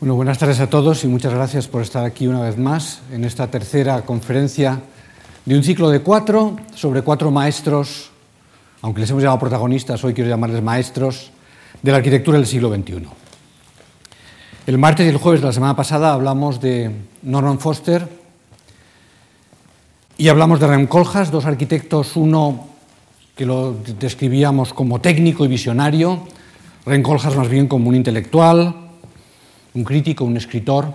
Bueno, buenas tardes a todos y muchas gracias por estar aquí una vez más en esta tercera conferencia de un ciclo de cuatro sobre cuatro maestros, aunque les hemos llamado protagonistas, hoy quiero llamarles maestros de la arquitectura del siglo XXI. El martes y el jueves de la semana pasada hablamos de Norman Foster y hablamos de Rem dos arquitectos, uno que lo describíamos como técnico y visionario, Rem más bien como un intelectual, un crítico, un escritor.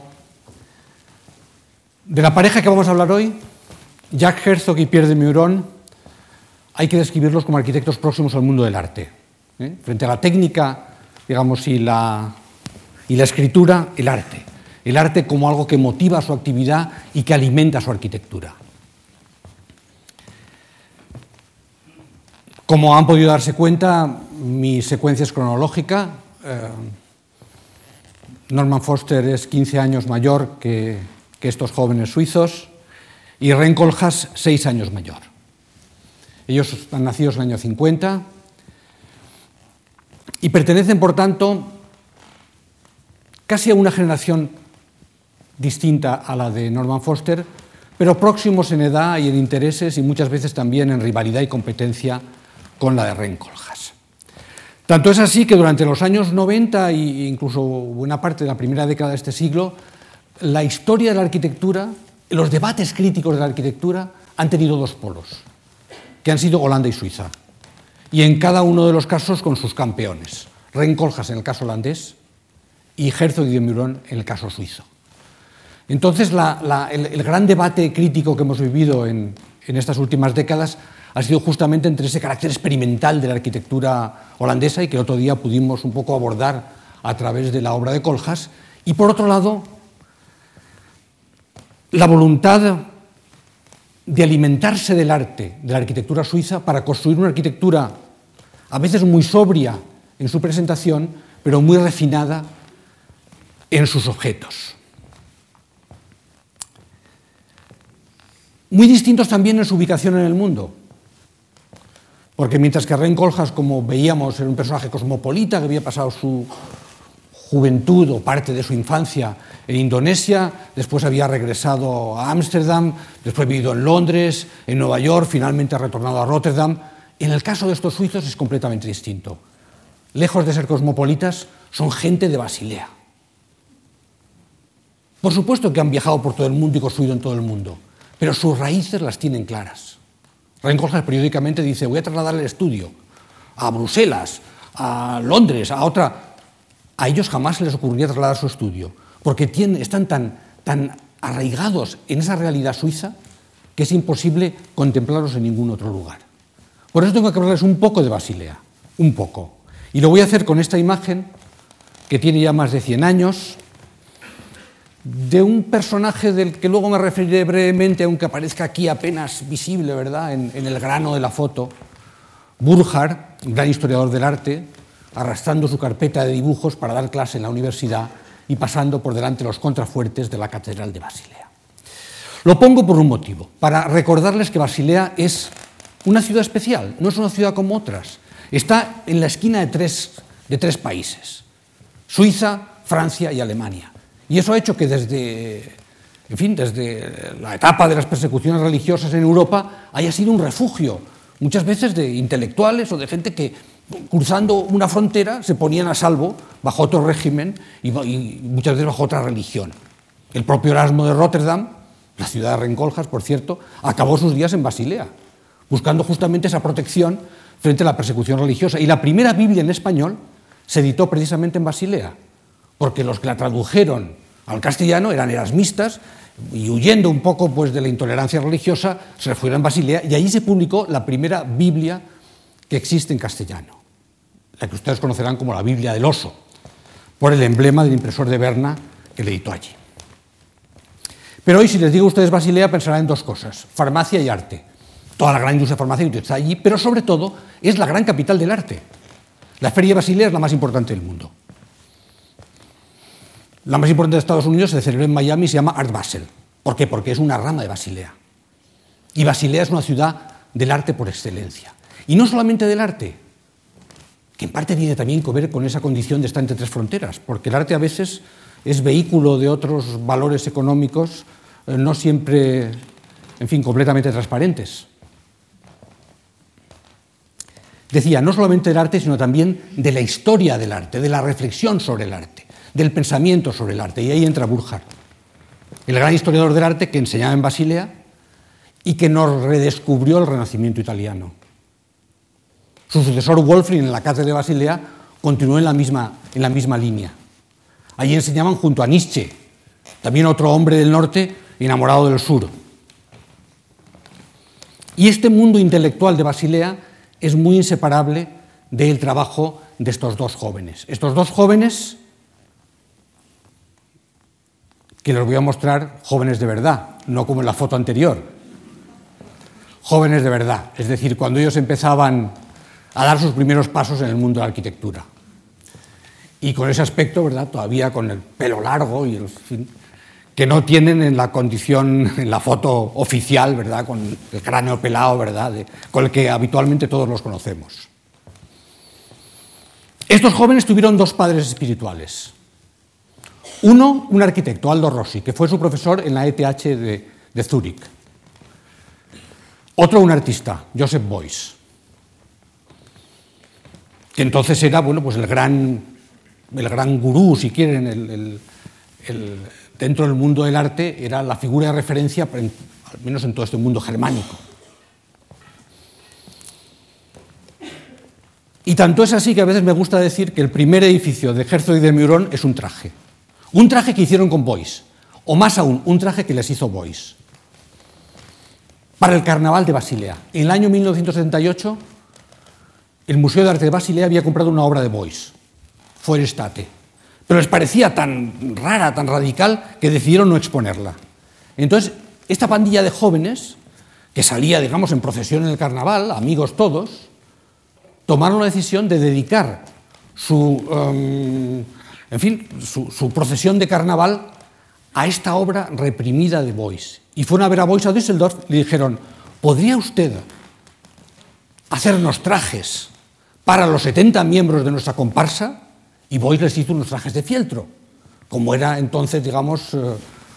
De la pareja que vamos a hablar hoy, Jack Herzog y Pierre de Meuron, hay que describirlos como arquitectos próximos al mundo del arte. ¿eh? Frente a la técnica, digamos, y la, escritura, el arte. El arte como algo que motiva su actividad y que alimenta su arquitectura. Como han podido darse cuenta, mi secuencia es cronológica. Eh, Norman Foster es 15 años mayor que, estos jóvenes suizos y Ren Koolhaas 6 años mayor. Ellos han nacido en el año 50 y pertenecen, por tanto, casi a una generación distinta a la de Norman Foster, pero próximos en edad y en intereses y muchas veces también en rivalidad y competencia con la de Rencoljas. Tanto es así que durante los años 90 e incluso buena parte de la primera década de este siglo, la historia de la arquitectura, los debates críticos de la arquitectura han tenido dos polos, que han sido Holanda y Suiza. Y en cada uno de los casos con sus campeones. Rencoljas en el caso holandés y Herzog y de Meuron en el caso suizo. Entonces, el, gran debate crítico que hemos vivido en estas últimas décadas ha sido justamente entre ese carácter experimental de la arquitectura holandesa y que el otro día pudimos un poco abordar a través de la obra de Coljas, y por otro lado, la voluntad de alimentarse del arte, de la arquitectura suiza, para construir una arquitectura a veces muy sobria en su presentación, pero muy refinada en sus objetos. Muy distintos también en su ubicación en el mundo. Porque mientras que Ren Koolhaas, como veíamos, era un personaje cosmopolita que había pasado su juventud o parte de su infancia en Indonesia, después había regresado a Ámsterdam, después vivido en Londres, en Nueva York, finalmente ha retornado a Rotterdam. En el caso de estos suizos es completamente distinto. Lejos de ser cosmopolitas, son gente de Basilea. Por supuesto que han viajado por todo el mundo y construido en todo el mundo, pero sus raíces las tienen claras. Rencoljas periódicamente dice, voy a trasladar el estudio a Bruselas, a Londres, a otra. A ellos jamás se les ocurriría trasladar su estudio, porque tienen, están tan, tan arraigados en esa realidad suiza que es imposible contemplarlos en ningún otro lugar. Por eso tengo que hablarles un poco de Basilea, un poco. Y lo voy a hacer con esta imagen, que tiene ya más de 100 años, de un personaje del que luego me referiré brevemente, aunque aparezca aquí apenas visible, ¿verdad?, en, el grano de la foto, Burkhardt, gran historiador del arte, arrastrando su carpeta de dibujos para dar clase en la universidad y pasando por delante los contrafuertes de la Catedral de Basilea. Lo pongo por un motivo, para recordarles que Basilea es una ciudad especial, no es una ciudad como otras. Está en la esquina de tres, de tres países, Suiza, Francia y Alemania. Y eso ha hecho que desde, en fin, desde la etapa de las persecuciones religiosas en Europa haya sido un refugio, muchas veces de intelectuales o de gente que, cruzando una frontera, se ponían a salvo bajo otro régimen y, y muchas veces bajo otra religión. El propio Erasmo de Rotterdam, la ciudad de Rencoljas, por cierto, acabó sus días en Basilea, buscando justamente esa protección frente a la persecución religiosa. Y la primera Biblia en español se editó precisamente en Basilea porque los que la tradujeron al castellano eran erasmistas y huyendo un poco pues, de la intolerancia religiosa se fueron a Basilea y allí se publicó la primera Biblia que existe en castellano, la que ustedes conocerán como la Biblia del oso, por el emblema del impresor de Berna que le editó allí. Pero hoy, si les digo a ustedes Basilea, pensarán en dos cosas, farmacia y arte. Toda la gran industria farmacéutica está allí, pero sobre todo es la gran capital del arte. La Feria de Basilea es la más importante del mundo. La más importante de Estados Unidos se celebra en Miami y se llama Art Basel. ¿Por qué? Porque es una rama de Basilea. Y Basilea es una ciudad del arte por excelencia. Y no solamente del arte, que en parte tiene también que ver con esa condición de estar entre tres fronteras, porque el arte a veces es vehículo de otros valores económicos eh, no siempre, en fin, completamente transparentes. Decía, no solamente del arte, sino también de la historia del arte, de la reflexión sobre el arte, del pensamiento sobre el arte. Y ahí entra Burkhardt, el gran historiador del arte que enseñaba en Basilea y que nos redescubrió el Renacimiento italiano. Su sucesor Wolfring en la cátedra de Basilea continuó en la misma, en la misma línea. Allí enseñaban junto a Nietzsche, también otro hombre del norte enamorado del sur. Y este mundo intelectual de Basilea es muy inseparable del trabajo de estos dos jóvenes. Estos dos jóvenes, que les voy a mostrar jóvenes de verdad, no como en la foto anterior, jóvenes de verdad, es decir, cuando ellos empezaban a dar sus primeros pasos en el mundo de la arquitectura. Y con ese aspecto, ¿verdad? Todavía con el pelo largo y que no tienen en la condición, en la foto oficial, ¿verdad? Con el cráneo pelado, ¿verdad? con el que habitualmente todos los conocemos. Estos jóvenes tuvieron dos padres espirituales. Uno, un arquitecto, Aldo Rossi, que fue su profesor en la ETH de, Zúrich. Otro, un artista, Joseph Beuys, que entonces era bueno, pues el, gran, el gran gurú, si quieren, dentro del mundo del arte, era la figura de referencia, al menos en todo este mundo germánico. Y tanto es así que a veces me gusta decir que el primer edificio de Herzog y de Meuron es un traje. Un traje que hicieron con Bois, o más aún, un traje que les hizo Bois. Para el Carnaval de Basilea. En el año 1978, el Museo de Arte de Basilea había comprado una obra de Bois, Forestate pero les parecía tan rara, tan radical, que decidieron no exponerla. Entonces, esta pandilla de jóvenes, que salía, digamos, en procesión en el carnaval, amigos todos, tomaron la decisión de dedicar su, um, en fin, su, procesión de carnaval a esta obra reprimida de Bois. Y fueron a ver a Bois a Düsseldorf y le dijeron, ¿podría usted hacernos trajes para los 70 miembros de nuestra comparsa? Y Bois les hizo unos trajes de fieltro, como era entonces, digamos, eh,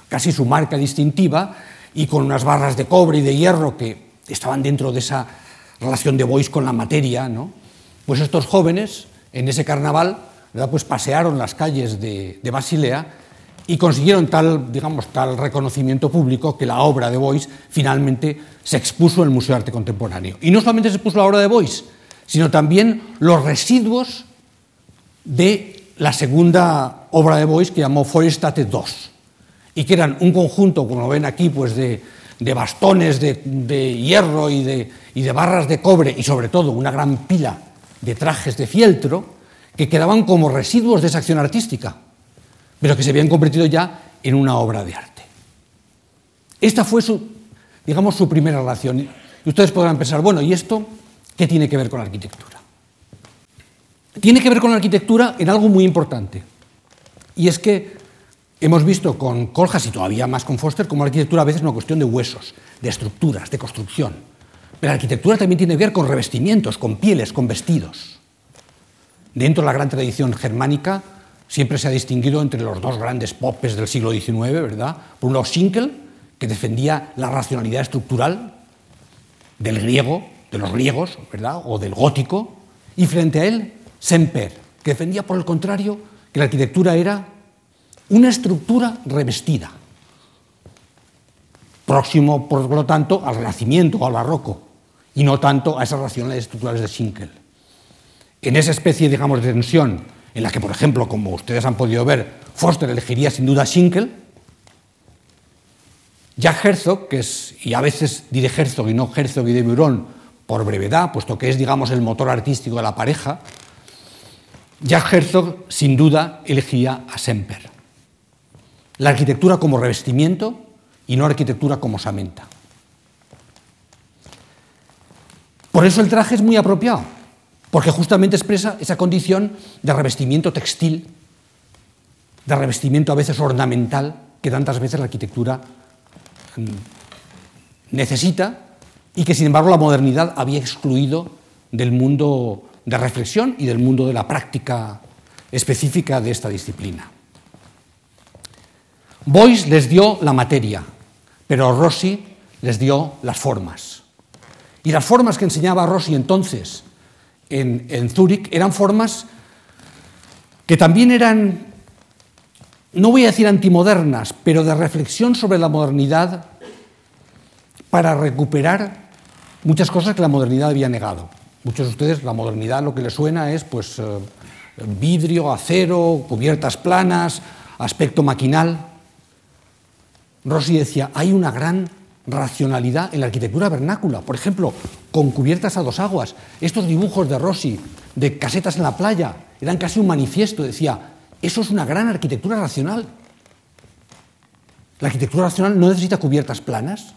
casi su marca distintiva, y con unas barras de cobre y de hierro que estaban dentro de esa relación de Bois con la materia, ¿no? Pues estos jóvenes, en ese carnaval, pues pasearon las calles de, Basilea y consiguieron tal, digamos, tal reconocimiento público que la obra de Bois finalmente se expuso en el Museo de Arte Contemporáneo. Y no solamente se expuso la obra de Bois, sino también los residuos de la segunda obra de Bois que llamó Forestate II, y que eran un conjunto, como ven aquí, pues de, bastones de, hierro y de, barras de cobre, y sobre todo una gran pila de trajes de fieltro, que quedaban como residuos de esa acción artística, pero que se habían convertido ya en una obra de arte. Esta fue su, digamos, su primera relación. Y ustedes podrán pensar, bueno, ¿y esto qué tiene que ver con la arquitectura? tiene que ver con la arquitectura en algo muy importante. Y es que hemos visto con Coljas y todavía más con Foster como la arquitectura a veces es una cuestión de huesos, de estructuras, de construcción. Pero la arquitectura también tiene que ver con revestimientos, con pieles, con vestidos. Dentro de la gran tradición germánica siempre se ha distinguido entre los dos grandes popes del siglo XIX, ¿verdad? Por un lado Schinkel, que defendía la racionalidad estructural del griego, de los griegos, ¿verdad? O del gótico, y frente a él Semper, que defendía por el contrario que la arquitectura era una estructura revestida, próximo, por lo tanto, al Renacimiento al Barroco, y no tanto a esas racionales estructurales de Schinkel. En esa especie, digamos, de tensión, en la que, por ejemplo, como ustedes han podido ver, Foster elegiría sin duda a Schinkel, Jack Herzog, que es, y a veces diré Herzog y no Herzog y de Meuron, por brevedad, puesto que es, digamos, el motor artístico de la pareja, Jack Herzog, sin duda, elegía a Semper. La arquitectura como revestimiento y no arquitectura como samenta. Por eso el traje es muy apropiado, porque justamente expresa esa condición de revestimiento textil, de revestimiento a veces ornamental, que tantas veces la arquitectura mm, necesita y que sin embargo la modernidad había excluido del mundo de reflexión y del mundo de la práctica específica de esta disciplina. Boyce les dio la materia, pero Rossi les dio las formas. Y las formas que enseñaba Rossi entonces en, en Zúrich eran formas que también eran, no voy a decir antimodernas, pero de reflexión sobre la modernidad para recuperar muchas cosas que la modernidad había negado. Muchos de ustedes, la modernidad lo que les suena es pues, eh, vidrio, acero, cubiertas planas, aspecto maquinal. Rossi decía, hay una gran racionalidad en la arquitectura vernácula. Por ejemplo, con cubiertas a dos aguas. Estos dibujos de Rossi de casetas en la playa eran casi un manifiesto. Decía, eso es una gran arquitectura racional. La arquitectura racional no necesita cubiertas planas,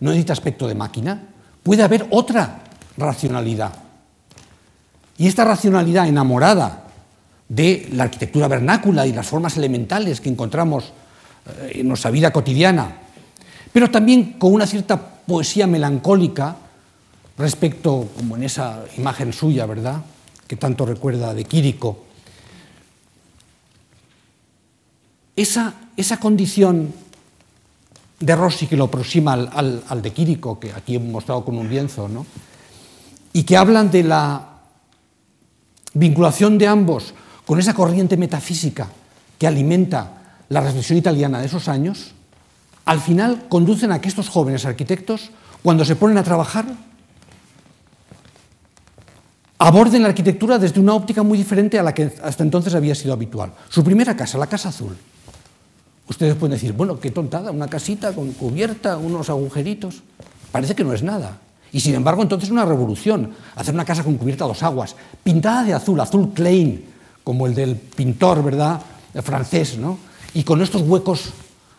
no necesita aspecto de máquina. Puede haber otra racionalidad. Y esta racionalidad enamorada de la arquitectura vernácula y las formas elementales que encontramos eh, en nuestra vida cotidiana, pero también con una cierta poesía melancólica respecto, como en esa imagen suya, ¿verdad?, que tanto recuerda de Quírico. Esa, esa condición de Rossi que lo aproxima al, al, de Quírico, que aquí hemos mostrado con un lienzo, ¿no? y que hablan de la vinculación de ambos con esa corriente metafísica que alimenta la reflexión italiana de esos años, al final conducen a que estos jóvenes arquitectos, cuando se ponen a trabajar, aborden la arquitectura desde una óptica muy diferente a la que hasta entonces había sido habitual. Su primera casa, la Casa Azul. Ustedes pueden decir, bueno, qué tontada, una casita con cubierta, unos agujeritos. Parece que no es nada. Y sin embargo, entonces es una revolución, hacer una casa con cubierta a dos aguas, pintada de azul, azul Klein, como el del pintor, ¿verdad?, el francés, ¿no? Y con estos huecos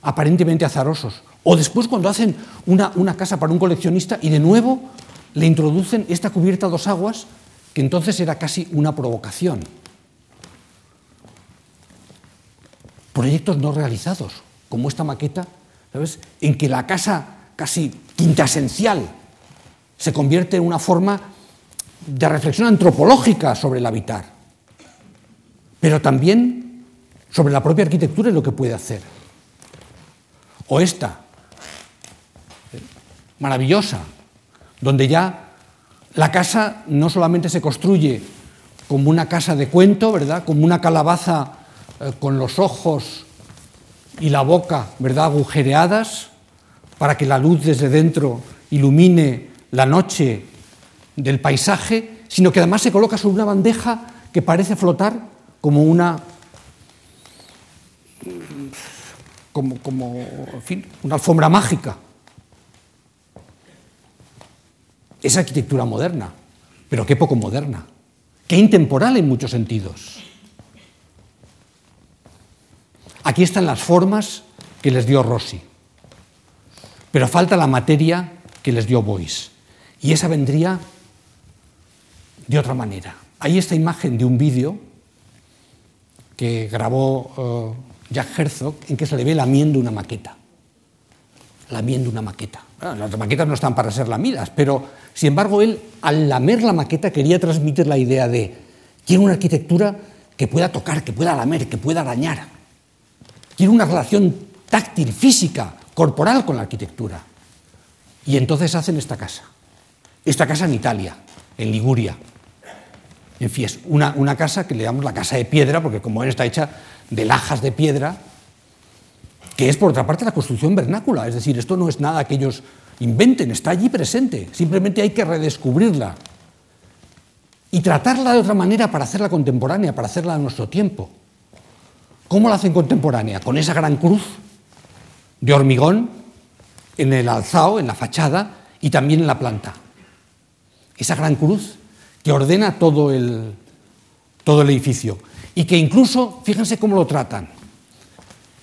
aparentemente azarosos. O después cuando hacen una, una casa para un coleccionista y de nuevo le introducen esta cubierta a dos aguas, que entonces era casi una provocación. Proyectos no realizados, como esta maqueta, ¿sabes? En que la casa casi quintasencial se convierte en una forma de reflexión antropológica sobre el habitar pero también sobre la propia arquitectura y lo que puede hacer. O esta, maravillosa, donde ya la casa no solamente se construye como una casa de cuento, ¿verdad? Como una calabaza eh, con los ojos y la boca, ¿verdad? agujereadas para que la luz desde dentro ilumine la noche del paisaje, sino que además se coloca sobre una bandeja que parece flotar como una, como, como en fin, una alfombra mágica. Es arquitectura moderna, pero qué poco moderna, qué intemporal en muchos sentidos. Aquí están las formas que les dio Rossi, pero falta la materia que les dio Boyce, y esa vendría de otra manera. Hay esta imagen de un vídeo que grabó uh, Jack Herzog, en que se le ve lamiendo una maqueta. Lamiendo una maqueta. Las maquetas no están para ser lamidas, pero sin embargo él, al lamer la maqueta, quería transmitir la idea de quiero una arquitectura que pueda tocar, que pueda lamer, que pueda dañar. Quiero una relación táctil, física, corporal con la arquitectura. Y entonces hacen esta casa. Esta casa en Italia, en Liguria, en fin, es una, una casa que le llamamos la casa de piedra, porque como está hecha de lajas de piedra, que es por otra parte la construcción vernácula, es decir, esto no es nada que ellos inventen, está allí presente, simplemente hay que redescubrirla y tratarla de otra manera para hacerla contemporánea, para hacerla a nuestro tiempo. ¿Cómo la hacen contemporánea? Con esa gran cruz de hormigón en el alzado, en la fachada y también en la planta. Esa gran cruz que ordena todo el, todo el edificio y que incluso, fíjense cómo lo tratan,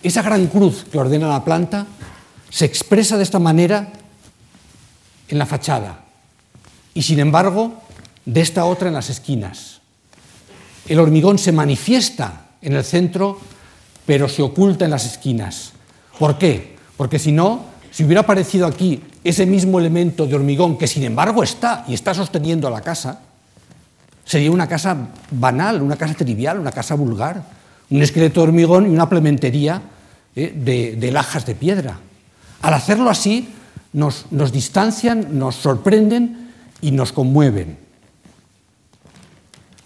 esa gran cruz que ordena la planta se expresa de esta manera en la fachada y sin embargo de esta otra en las esquinas. El hormigón se manifiesta en el centro pero se oculta en las esquinas. ¿Por qué? Porque si no, si hubiera aparecido aquí ese mismo elemento de hormigón que sin embargo está y está sosteniendo la casa, Sería una casa banal, una casa trivial, una casa vulgar, un esqueleto de hormigón y una plementería ¿eh? de, de lajas de piedra. Al hacerlo así, nos, nos distancian, nos sorprenden y nos conmueven.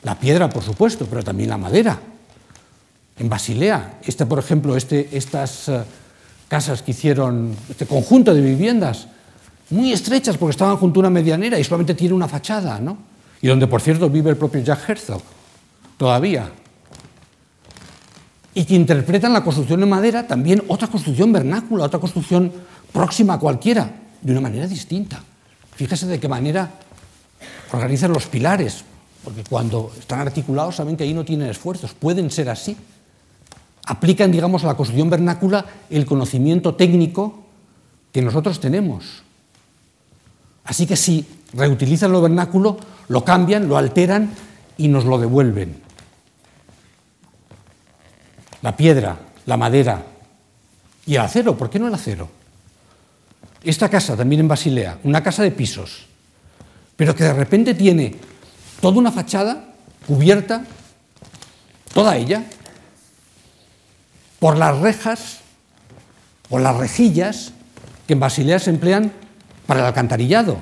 La piedra, por supuesto, pero también la madera. En Basilea, este, por ejemplo, este, estas uh, casas que hicieron, este conjunto de viviendas, muy estrechas porque estaban junto a una medianera y solamente tiene una fachada, ¿no? Y donde, por cierto, vive el propio Jack Herzog, todavía. Y que interpretan la construcción de madera también otra construcción vernácula, otra construcción próxima a cualquiera, de una manera distinta. Fíjese de qué manera organizan los pilares, porque cuando están articulados saben que ahí no tienen esfuerzos, pueden ser así. Aplican, digamos, a la construcción vernácula el conocimiento técnico que nosotros tenemos. Así que si reutilizan lo vernáculo, lo cambian, lo alteran y nos lo devuelven. La piedra, la madera y el acero, ¿por qué no el acero? Esta casa, también en Basilea, una casa de pisos, pero que de repente tiene toda una fachada cubierta, toda ella, por las rejas o las rejillas que en Basilea se emplean para el alcantarillado.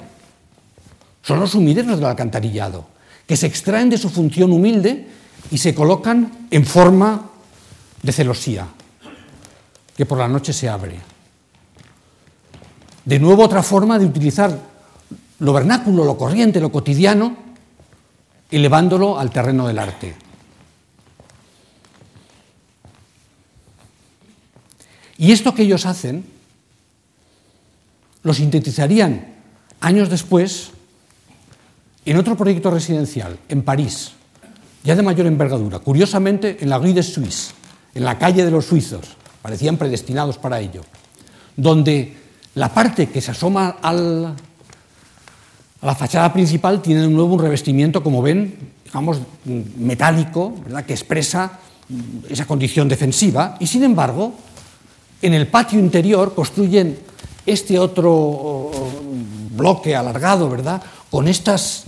Son los sumideros del alcantarillado, que se extraen de su función humilde y se colocan en forma de celosía, que por la noche se abre. De nuevo otra forma de utilizar lo vernáculo, lo corriente, lo cotidiano, elevándolo al terreno del arte. Y esto que ellos hacen lo sintetizarían años después en otro proyecto residencial, en París, ya de mayor envergadura, curiosamente en la Rue de Suisse, en la calle de los suizos, parecían predestinados para ello, donde la parte que se asoma al, a la fachada principal tiene de nuevo un revestimiento, como ven, digamos, metálico, ¿verdad? que expresa esa condición defensiva, y sin embargo, en el patio interior construyen este otro bloque alargado, ¿verdad? Con estas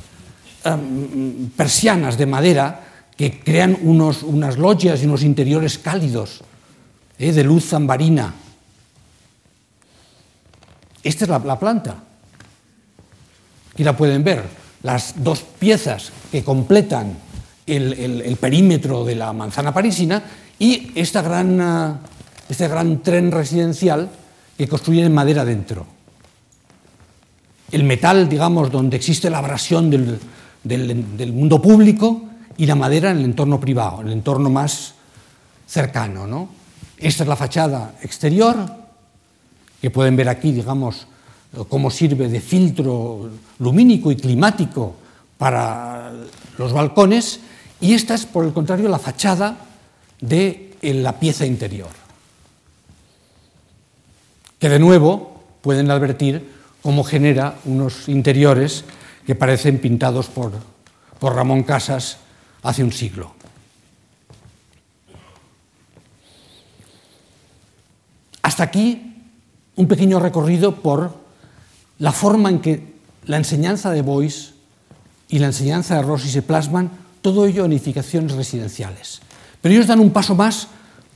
um, persianas de madera que crean unos, unas logias y unos interiores cálidos, ¿eh? de luz zambarina. Esta es la, la planta. Aquí la pueden ver. Las dos piezas que completan el, el, perímetro de la manzana parisina y esta gran, uh, este gran tren residencial que construyen en madera dentro. El metal, digamos, donde existe la abrasión del, del, mundo público y la madera en el entorno privado, el entorno más cercano. ¿no? Esta es la fachada exterior, que pueden ver aquí, digamos, cómo sirve de filtro lumínico y climático para los balcones, y esta es, por el contrario, la fachada de la pieza interior que de nuevo pueden advertir cómo genera unos interiores que parecen pintados por, por Ramón Casas hace un siglo. Hasta aquí un pequeño recorrido por la forma en que la enseñanza de Boyce y la enseñanza de Rossi se plasman, todo ello en edificaciones residenciales. Pero ellos dan un paso más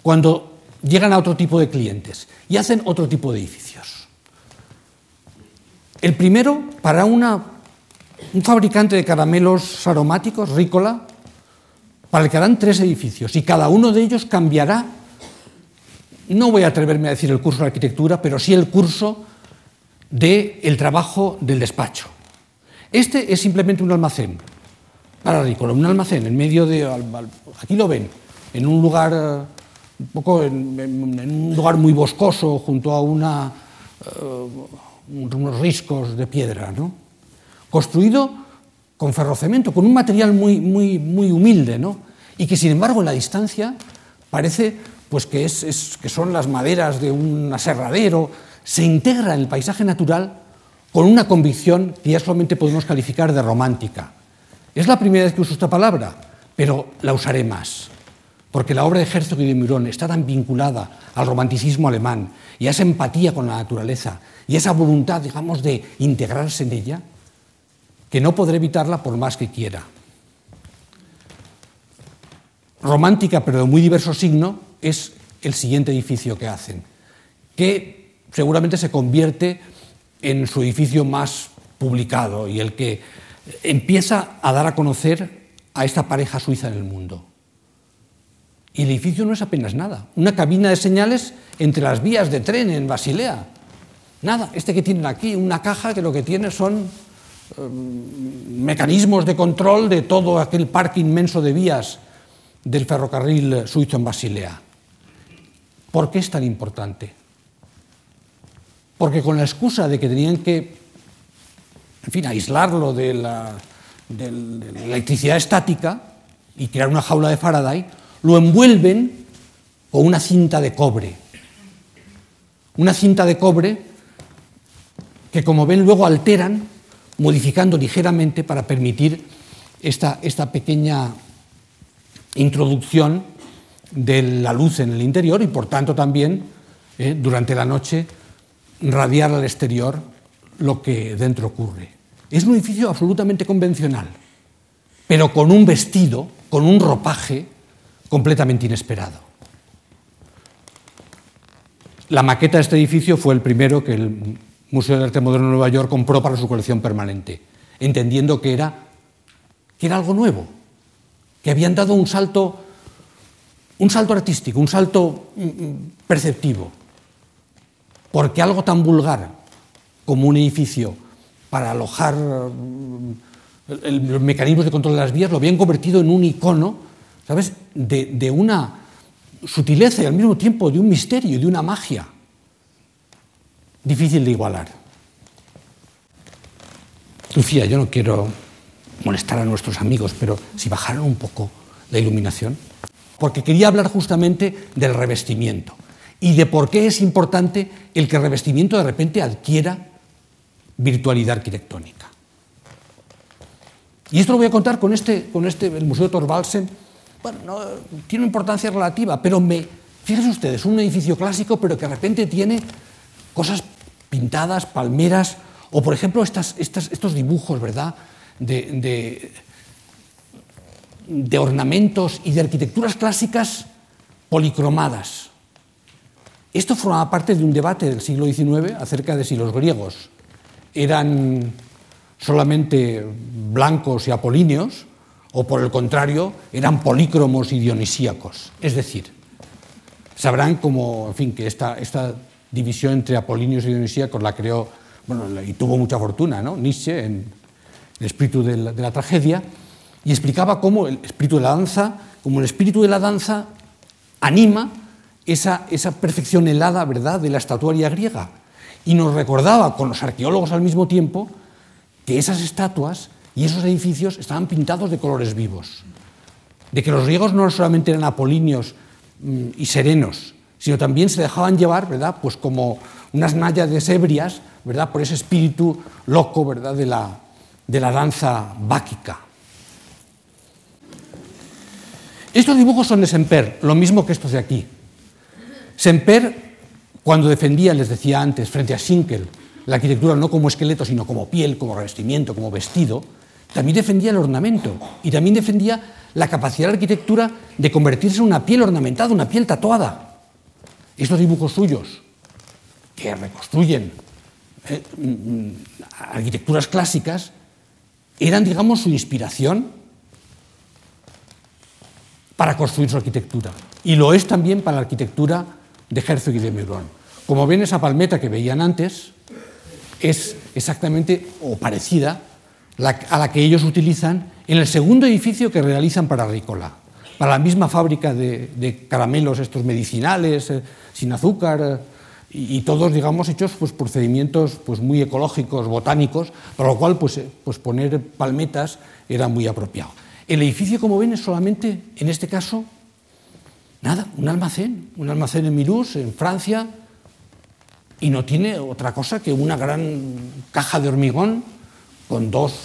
cuando llegan a otro tipo de clientes y hacen otro tipo de edificios. El primero, para una, un fabricante de caramelos aromáticos, Rícola, para el que harán tres edificios y cada uno de ellos cambiará, no voy a atreverme a decir el curso de arquitectura, pero sí el curso del el trabajo del despacho. Este es simplemente un almacén para Rícola, un almacén en medio de... Aquí lo ven, en un lugar un poco en, un lugar muy boscoso, junto a uh, unos riscos de piedra, ¿no? Construido con ferrocemento, con un material muy, muy, muy humilde, ¿no? y que sin embargo en la distancia parece pues, que, es, que son las maderas de un aserradero, se integra en el paisaje natural con una convicción que ya solamente podemos calificar de romántica. Es la primera vez que uso esta palabra, pero la usaré más porque la obra de Herzog y de Mirón está tan vinculada al romanticismo alemán y a esa empatía con la naturaleza y esa voluntad, digamos, de integrarse en ella, que no podré evitarla por más que quiera. Romántica, pero de muy diverso signo, es el siguiente edificio que hacen, que seguramente se convierte en su edificio más publicado y el que empieza a dar a conocer a esta pareja suiza en el mundo. Y el edificio no es apenas nada, una cabina de señales entre las vías de tren en Basilea. Nada, este que tienen aquí, una caja que lo que tiene son mecanismos de control de todo aquel parque inmenso de vías del ferrocarril suizo en Basilea. ¿Por qué es tan importante? Porque con la excusa de que tenían que, en fin, aislarlo de la, de la electricidad estática y crear una jaula de Faraday, lo envuelven con una cinta de cobre. Una cinta de cobre que, como ven, luego alteran, modificando ligeramente para permitir esta, esta pequeña introducción de la luz en el interior y, por tanto, también eh, durante la noche radiar al exterior lo que dentro ocurre. Es un edificio absolutamente convencional, pero con un vestido, con un ropaje completamente inesperado. La maqueta de este edificio fue el primero que el Museo de Arte Moderno de Nueva York compró para su colección permanente, entendiendo que era, que era algo nuevo, que habían dado un salto, un salto artístico, un salto mm, mm, perceptivo, porque algo tan vulgar como un edificio para alojar mm, los mecanismos de control de las vías lo habían convertido en un icono ¿sabes? De, una sutileza y al mismo tiempo de un misterio, de una magia difícil de igualar. Lucía, yo no quiero molestar a nuestros amigos, pero si bajaran un poco la iluminación, porque quería hablar justamente del revestimiento y de por qué es importante el que el revestimiento de repente adquiera virtualidad arquitectónica. Y esto lo voy a contar con este, con este el Museo Thorvaldsen, bueno, no, tiene importancia relativa, pero me, fíjense ustedes, un edificio clásico, pero que de repente tiene cosas pintadas, palmeras, o por ejemplo estas, estos dibujos, ¿verdad?, de, de, ornamentos y de arquitecturas clásicas policromadas. Esto formaba parte de un debate del siglo XIX acerca de si los griegos eran solamente blancos y apolíneos o por el contrario, eran polícromos y dionisíacos. Es decir, sabrán como, en fin, que esta, esta división entre apolíneos y dionisíacos la creó, bueno, y tuvo mucha fortuna, ¿no? Nietzsche en El espíritu de la, tragedia, y explicaba cómo el espíritu de la danza, como el espíritu de la danza anima esa, esa perfección helada, ¿verdad?, de la estatuaria griega. Y nos recordaba con los arqueólogos al mismo tiempo que esas estatuas y esos edificios estaban pintados de colores vivos. De que los griegos no solamente eran apolíneos mm, y serenos, sino también se dejaban llevar, ¿verdad? Pues como unas náyades ebrias, ¿verdad? Por ese espíritu loco, ¿verdad? De la, de la danza báquica. Estos dibujos son de Semper, lo mismo que estos de aquí. Semper, cuando defendía, les decía antes, frente a Schinkel, la arquitectura no como esqueleto, sino como piel, como revestimiento, como vestido, también defendía el ornamento y también defendía la capacidad de la arquitectura de convertirse en una piel ornamentada, una piel tatuada. Estos dibujos suyos, que reconstruyen eh, mm, arquitecturas clásicas, eran, digamos, su inspiración para construir su arquitectura. Y lo es también para la arquitectura de Herzog y de Meuron. Como ven, esa palmeta que veían antes es exactamente o parecida a la que ellos utilizan en el segundo edificio que realizan para Ricola, para la misma fábrica de, caramelos estos medicinales, eh, sin azúcar, eh, y, todos, digamos, hechos pues, procedimientos pues, muy ecológicos, botánicos, para lo cual pues, eh, pues, poner palmetas era muy apropiado. El edificio, como ven, es solamente, en este caso, nada, un almacén, un almacén en Mirus, en Francia, y no tiene otra cosa que una gran caja de hormigón con dos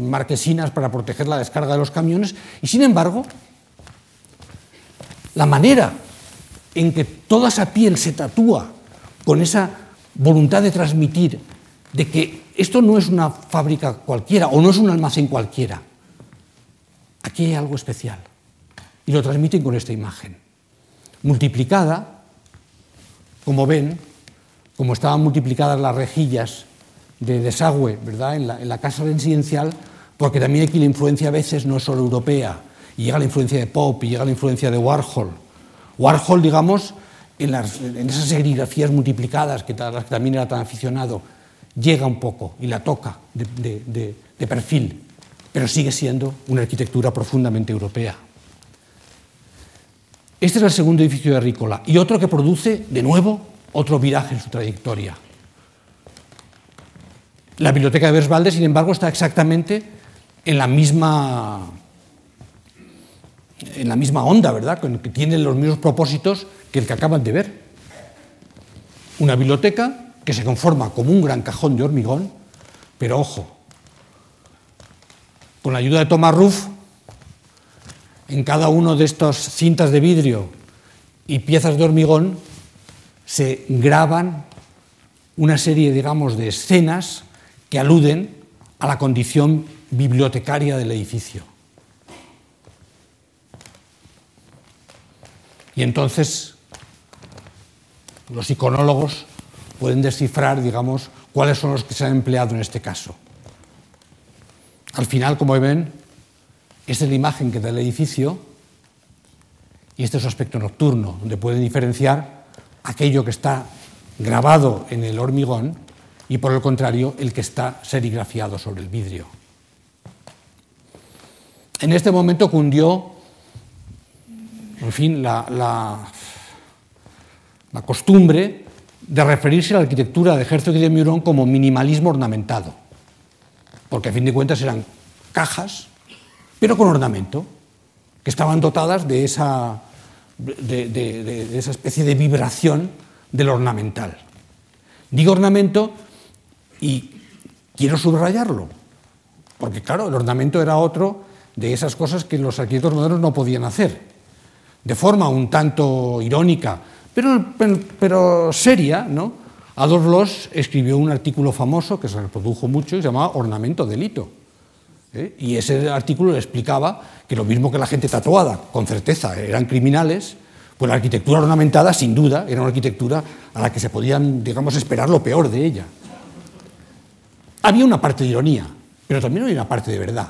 marquesinas para proteger la descarga de los camiones, y sin embargo, la manera en que toda esa piel se tatúa con esa voluntad de transmitir de que esto no es una fábrica cualquiera o no es un almacén cualquiera, aquí hay algo especial, y lo transmiten con esta imagen. multiplicada, como ven, como estaban multiplicadas las rejillas de desagüe ¿verdad? En, la, casa residencial, porque también aquí la influencia a veces no es solo europea, y llega la influencia de Pop, y llega la influencia de Warhol. Warhol, digamos, en, esas serigrafías multiplicadas, que, las que también era tan aficionado, llega un poco y la toca de perfil, pero sigue siendo una arquitectura profundamente europea. Este es el segundo edificio de Agrícola y otro que produce, de nuevo, otro viraje en su trayectoria. La biblioteca de Versvalde, sin embargo, está exactamente en la misma, en la misma onda, ¿verdad? Que tiene los mismos propósitos que el que acaban de ver. Una biblioteca que se conforma como un gran cajón de hormigón, pero ojo, con la ayuda de Thomas Ruff, en cada uno de estos cintas de vidrio y piezas de hormigón se graban una serie, digamos, de escenas que aluden a la condición bibliotecaria del edificio. Y entonces los iconólogos pueden descifrar, digamos, cuáles son los que se han empleado en este caso. Al final, como ven, esta es la imagen que da el edificio y este es su aspecto nocturno, donde pueden diferenciar aquello que está grabado en el hormigón y por el contrario el que está serigrafiado sobre el vidrio. En este momento cundió, en fin, la, costumbre de referirse a la arquitectura de Herzog de Meuron como minimalismo ornamentado, porque a fin de cuentas eran cajas pero con ornamento, que estaban dotadas de esa, de, esa especie de vibración del ornamental. Digo ornamento y quiero subrayarlo, porque claro, el ornamento era otro de esas cosas que los arquitectos modernos no podían hacer, de forma un tanto irónica, pero, pero, seria, ¿no? Adolf Loss escribió un artículo famoso que se reprodujo mucho se llamaba Ornamento Delito ¿eh? Y ese artículo explicaba que lo mismo que la gente tatuada, con certeza, eran criminales, pues la arquitectura ornamentada, sin duda, era una arquitectura a la que se podían, digamos, esperar lo peor de ella. Había una parte de ironía, pero también había una parte de verdad.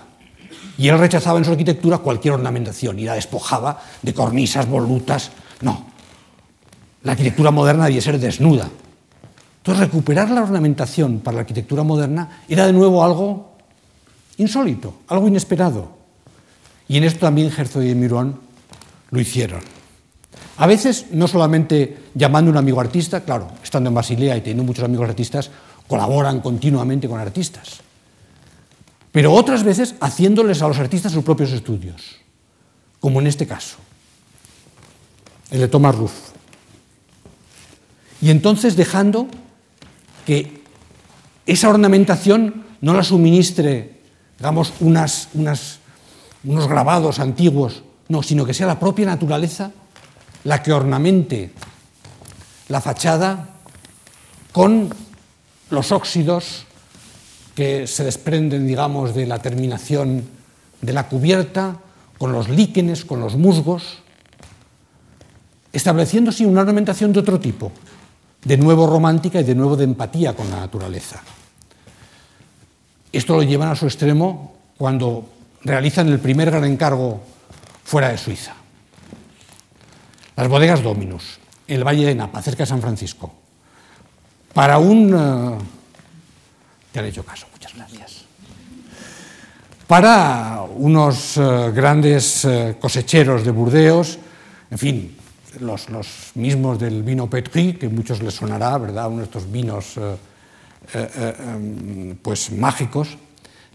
Y él rechazaba en su arquitectura cualquier ornamentación y la despojaba de cornisas, volutas. No. La arquitectura moderna debía ser desnuda. Entonces, recuperar la ornamentación para la arquitectura moderna era de nuevo algo insólito, algo inesperado. Y en esto también Herzog y Mirón lo hicieron. A veces, no solamente llamando a un amigo artista, claro, estando en Basilea y teniendo muchos amigos artistas, colaboran continuamente con artistas. Pero otras veces haciéndoles a los artistas sus propios estudios, como en este caso, el de Thomas Ruff. Y entonces dejando que esa ornamentación no la suministre digamos, unas, unos grabados antiguos, no, sino que sea la propia naturaleza la que ornamente la fachada con los óxidos que se desprenden, digamos, de la terminación de la cubierta, con los líquenes, con los musgos, estableciendo sí una ornamentación de otro tipo, de nuevo romántica y de nuevo de empatía con la naturaleza. Esto lo llevan a su extremo cuando realizan el primer gran encargo fuera de Suiza. Las bodegas Dominus, el Valle de Napa, cerca de San Francisco. Para un... Te han hecho caso, muchas gracias. Para unos eh, grandes eh, cosecheros de Burdeos, en fin, los, mismos del vino Petri, que muchos les sonará, ¿verdad? Uno de estos vinos eh, em, pues mágicos,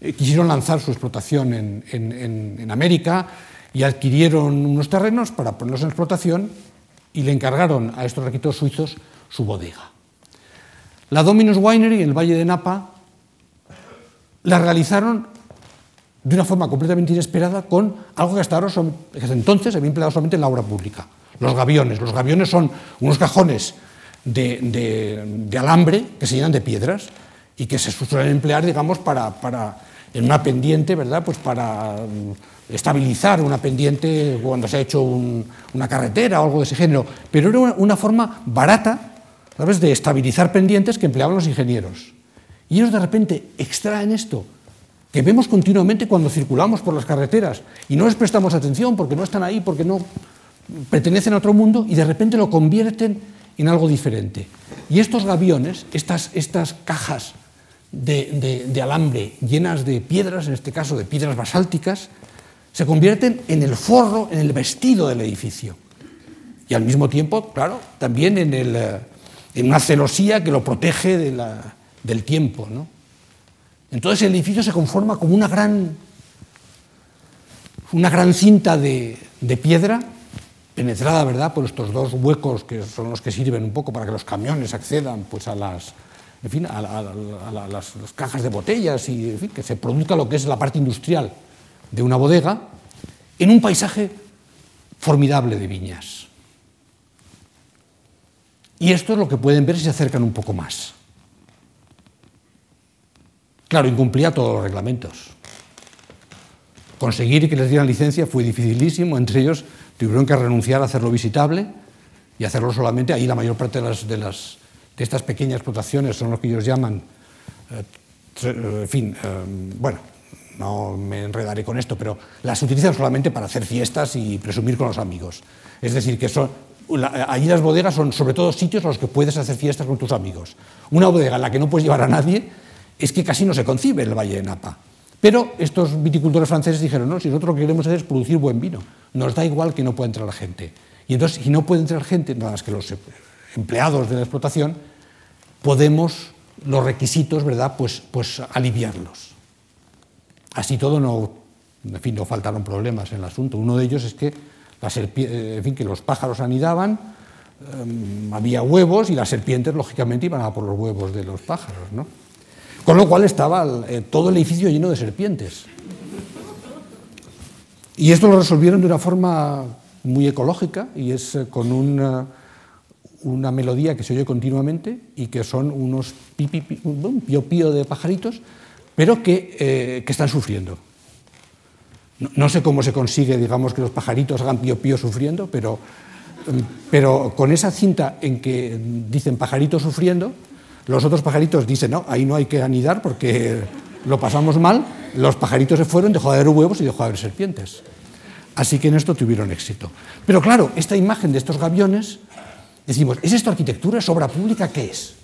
quisieron lanzar su explotación en, América y adquirieron unos terrenos para ponerlos en explotación y le encargaron a estos arquitectos suizos su bodega. La Dominus Winery en el Valle de Napa la realizaron de una forma completamente inesperada con algo que hasta, ahora hasta entonces había empleado solamente en la obra pública, los gaviones. Los gaviones son unos cajones de, alambre que se llenan de piedras y que se suelen emplear, digamos, para, en una pendiente, ¿verdad? Pues para, estabilizar una pendiente cuando se ha hecho una carretera o algo de ese género, pero era una, forma barata ¿sabes? de estabilizar pendientes que empleaban los ingenieros. Y ellos de repente extraen esto, que vemos continuamente cuando circulamos por las carreteras y no les prestamos atención porque no están ahí, porque no pertenecen a otro mundo, y de repente lo convierten en algo diferente. Y estos gaviones, estas, estas cajas de, de alambre llenas de piedras, en este caso de piedras basálticas, se convierten en el forro, en el vestido del edificio. Y al mismo tiempo, claro, también en, el, eh, en una celosía que lo protege de la, del tiempo. ¿no? Entonces el edificio se conforma como una gran, una gran cinta de, piedra penetrada ¿verdad? por estos dos huecos que son los que sirven un poco para que los camiones accedan pues, a, las, en fin, a, las, cajas de botellas y que se produzca lo que es la parte industrial de una bodega en un paisaje formidable de viñas. Y esto es lo que pueden ver si se acercan un poco más. Claro, incumplía todos los reglamentos. Conseguir que les dieran licencia fue dificilísimo, entre ellos tuvieron que renunciar a hacerlo visitable y hacerlo solamente, ahí la mayor parte de, las, de, las, de estas pequeñas explotaciones son lo que ellos llaman, eh, en fin, eh, bueno, no me enredaré con esto, pero las utilizan solamente para hacer fiestas y presumir con los amigos. Es decir, que son, allí las bodegas son sobre todo sitios a los que puedes hacer fiestas con tus amigos. Una bodega en la que no puedes llevar a nadie es que casi no se concibe el Valle de Napa. Pero estos viticultores franceses dijeron, no, si nosotros lo que queremos hacer es producir buen vino, nos da igual que no pueda entrar gente. Y entonces, si no puede entrar gente, nada más que los empleados de la explotación, podemos los requisitos, ¿verdad?, pues, pues aliviarlos. Así todo, no, en fin, no faltaron problemas en el asunto. Uno de ellos es que, que los pájaros anidaban, em, había huevos y las serpientes, lógicamente, iban a por los huevos de los pájaros, ¿no? Con lo cual estaba eh, todo el edificio lleno de serpientes. Y esto lo resolvieron de una forma muy ecológica y es eh, con una, una, melodía que se oye continuamente y que son unos pipi, un pío pío de pajaritos pero eh, que, están sufriendo. No, sé cómo se consigue, digamos, que los pajaritos hagan pío pío sufriendo, pero, pero con esa cinta en que dicen pajaritos sufriendo, los otros pajaritos dicen, no, ahí no hay que anidar porque lo pasamos mal, los pajaritos se fueron, dejó de haber huevos y dejó de haber serpientes. Así que en esto tuvieron éxito. Pero claro, esta imagen de estos gaviones, decimos, ¿es esto arquitectura? ¿Es obra pública? ¿Qué es?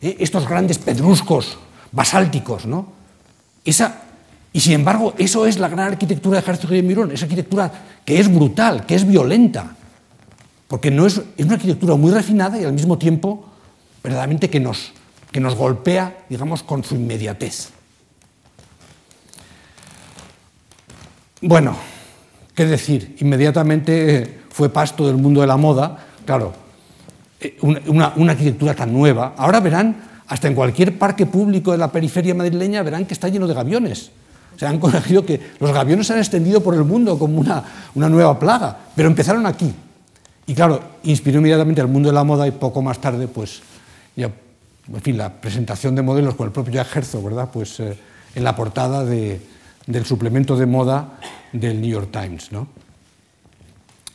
¿Eh? Estos grandes pedruscos basálticos, ¿no? y sin embargo, eso es la gran arquitectura de Ejército de Mirón, esa arquitectura que es brutal, que es violenta, porque no es, es, una arquitectura muy refinada y al mismo tiempo verdaderamente que nos, que nos golpea, digamos, con su inmediatez. Bueno, qué decir, inmediatamente fue pasto del mundo de la moda, claro, eh, una, arquitectura tan nueva. Ahora verán hasta en cualquier parque público de la periferia madrileña verán que está lleno de gaviones. Se han conseguido que los gaviones se han extendido por el mundo como una, una nueva plaga, pero empezaron aquí. Y claro, inspiró inmediatamente al mundo de la moda y poco más tarde, pues, ya, en fin, la presentación de modelos con el propio Jack Herzog, ¿verdad? Pues eh, en la portada de, del suplemento de moda del New York Times, ¿no?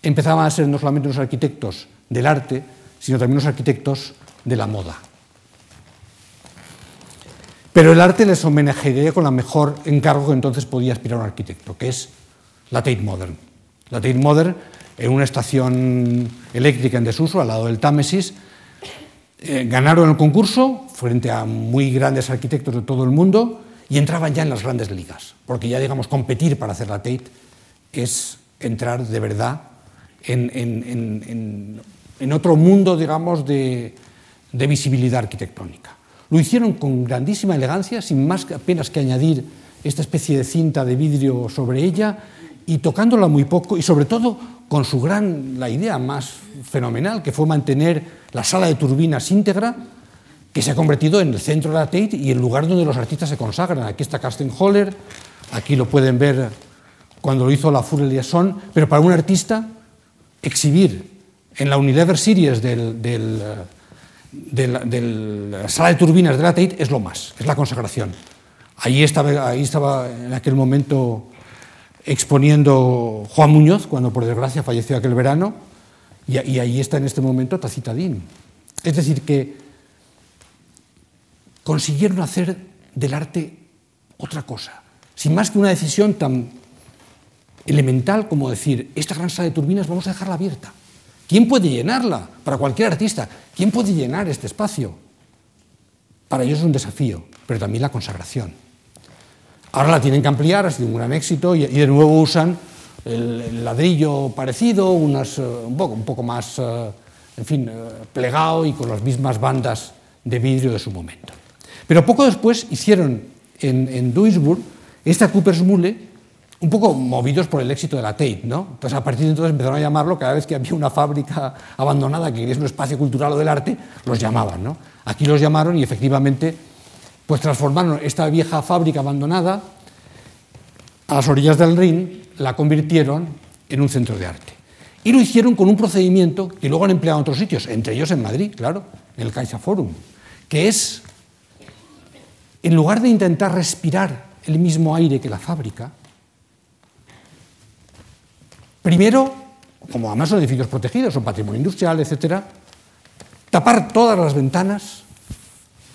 Empezaban a ser no solamente unos arquitectos del arte, sino también unos arquitectos de la moda. Pero el arte les homenajearía con la mejor encargo que entonces podía aspirar un arquitecto, que es la Tate Modern. La Tate Modern, en una estación eléctrica en desuso, al lado del Támesis, eh, ganaron el concurso frente a muy grandes arquitectos de todo el mundo y entraban ya en las grandes ligas, porque ya, digamos, competir para hacer la Tate es entrar de verdad en, en, en, en otro mundo, digamos, de, de visibilidad arquitectónica. Lo hicieron con grandísima elegancia, sin más apenas que añadir esta especie de cinta de vidrio sobre ella, y tocándola muy poco y sobre todo con su gran, la idea más fenomenal que fue mantener la sala de turbinas íntegra que se ha convertido en el centro de la Tate y el lugar donde los artistas se consagran. Aquí está Carsten Holler, aquí lo pueden ver cuando lo hizo la Fure Liaison, pero para un artista exhibir en la Unilever Series del, del de la, sala de turbinas de la Tate es lo más, es la consagración. Ahí estaba, ahí estaba en aquel momento exponiendo Juan Muñoz, cuando por desgracia falleció aquel verano, y, ahí está en este momento Tacitadín. Es decir, que consiguieron hacer del arte otra cosa, sin más que una decisión tan elemental como decir, esta gran sala de turbinas vamos a dejarla abierta. ¿Quién puede llenarla? Para cualquier artista, ¿quién puede llenar este espacio? Para ellos es un desafío, pero también la consagración. Ahora la tienen que ampliar, ha sido un gran éxito, y, de nuevo usan el, ladrillo parecido, eh, un, poco, más, eh, en fin, eh, plegado y con las mismas bandas de vidrio de su momento. Pero poco después hicieron en, en Duisburg esta Cooper's Mule, un poco movidos por el éxito de la Tate, ¿no? Entonces a partir de entonces empezaron a llamarlo, cada vez que había una fábrica abandonada que es un espacio cultural o del arte, los llamaban, ¿no? Aquí los llamaron y efectivamente pues transformaron esta vieja fábrica abandonada a las orillas del Rin, la convirtieron en un centro de arte. Y lo hicieron con un procedimiento que luego han empleado en otros sitios, entre ellos en Madrid, claro, en el Caixa Forum, que es, en lugar de intentar respirar el mismo aire que la fábrica, primero, como además son edificios protegidos, son patrimonio industrial, etc., tapar todas las ventanas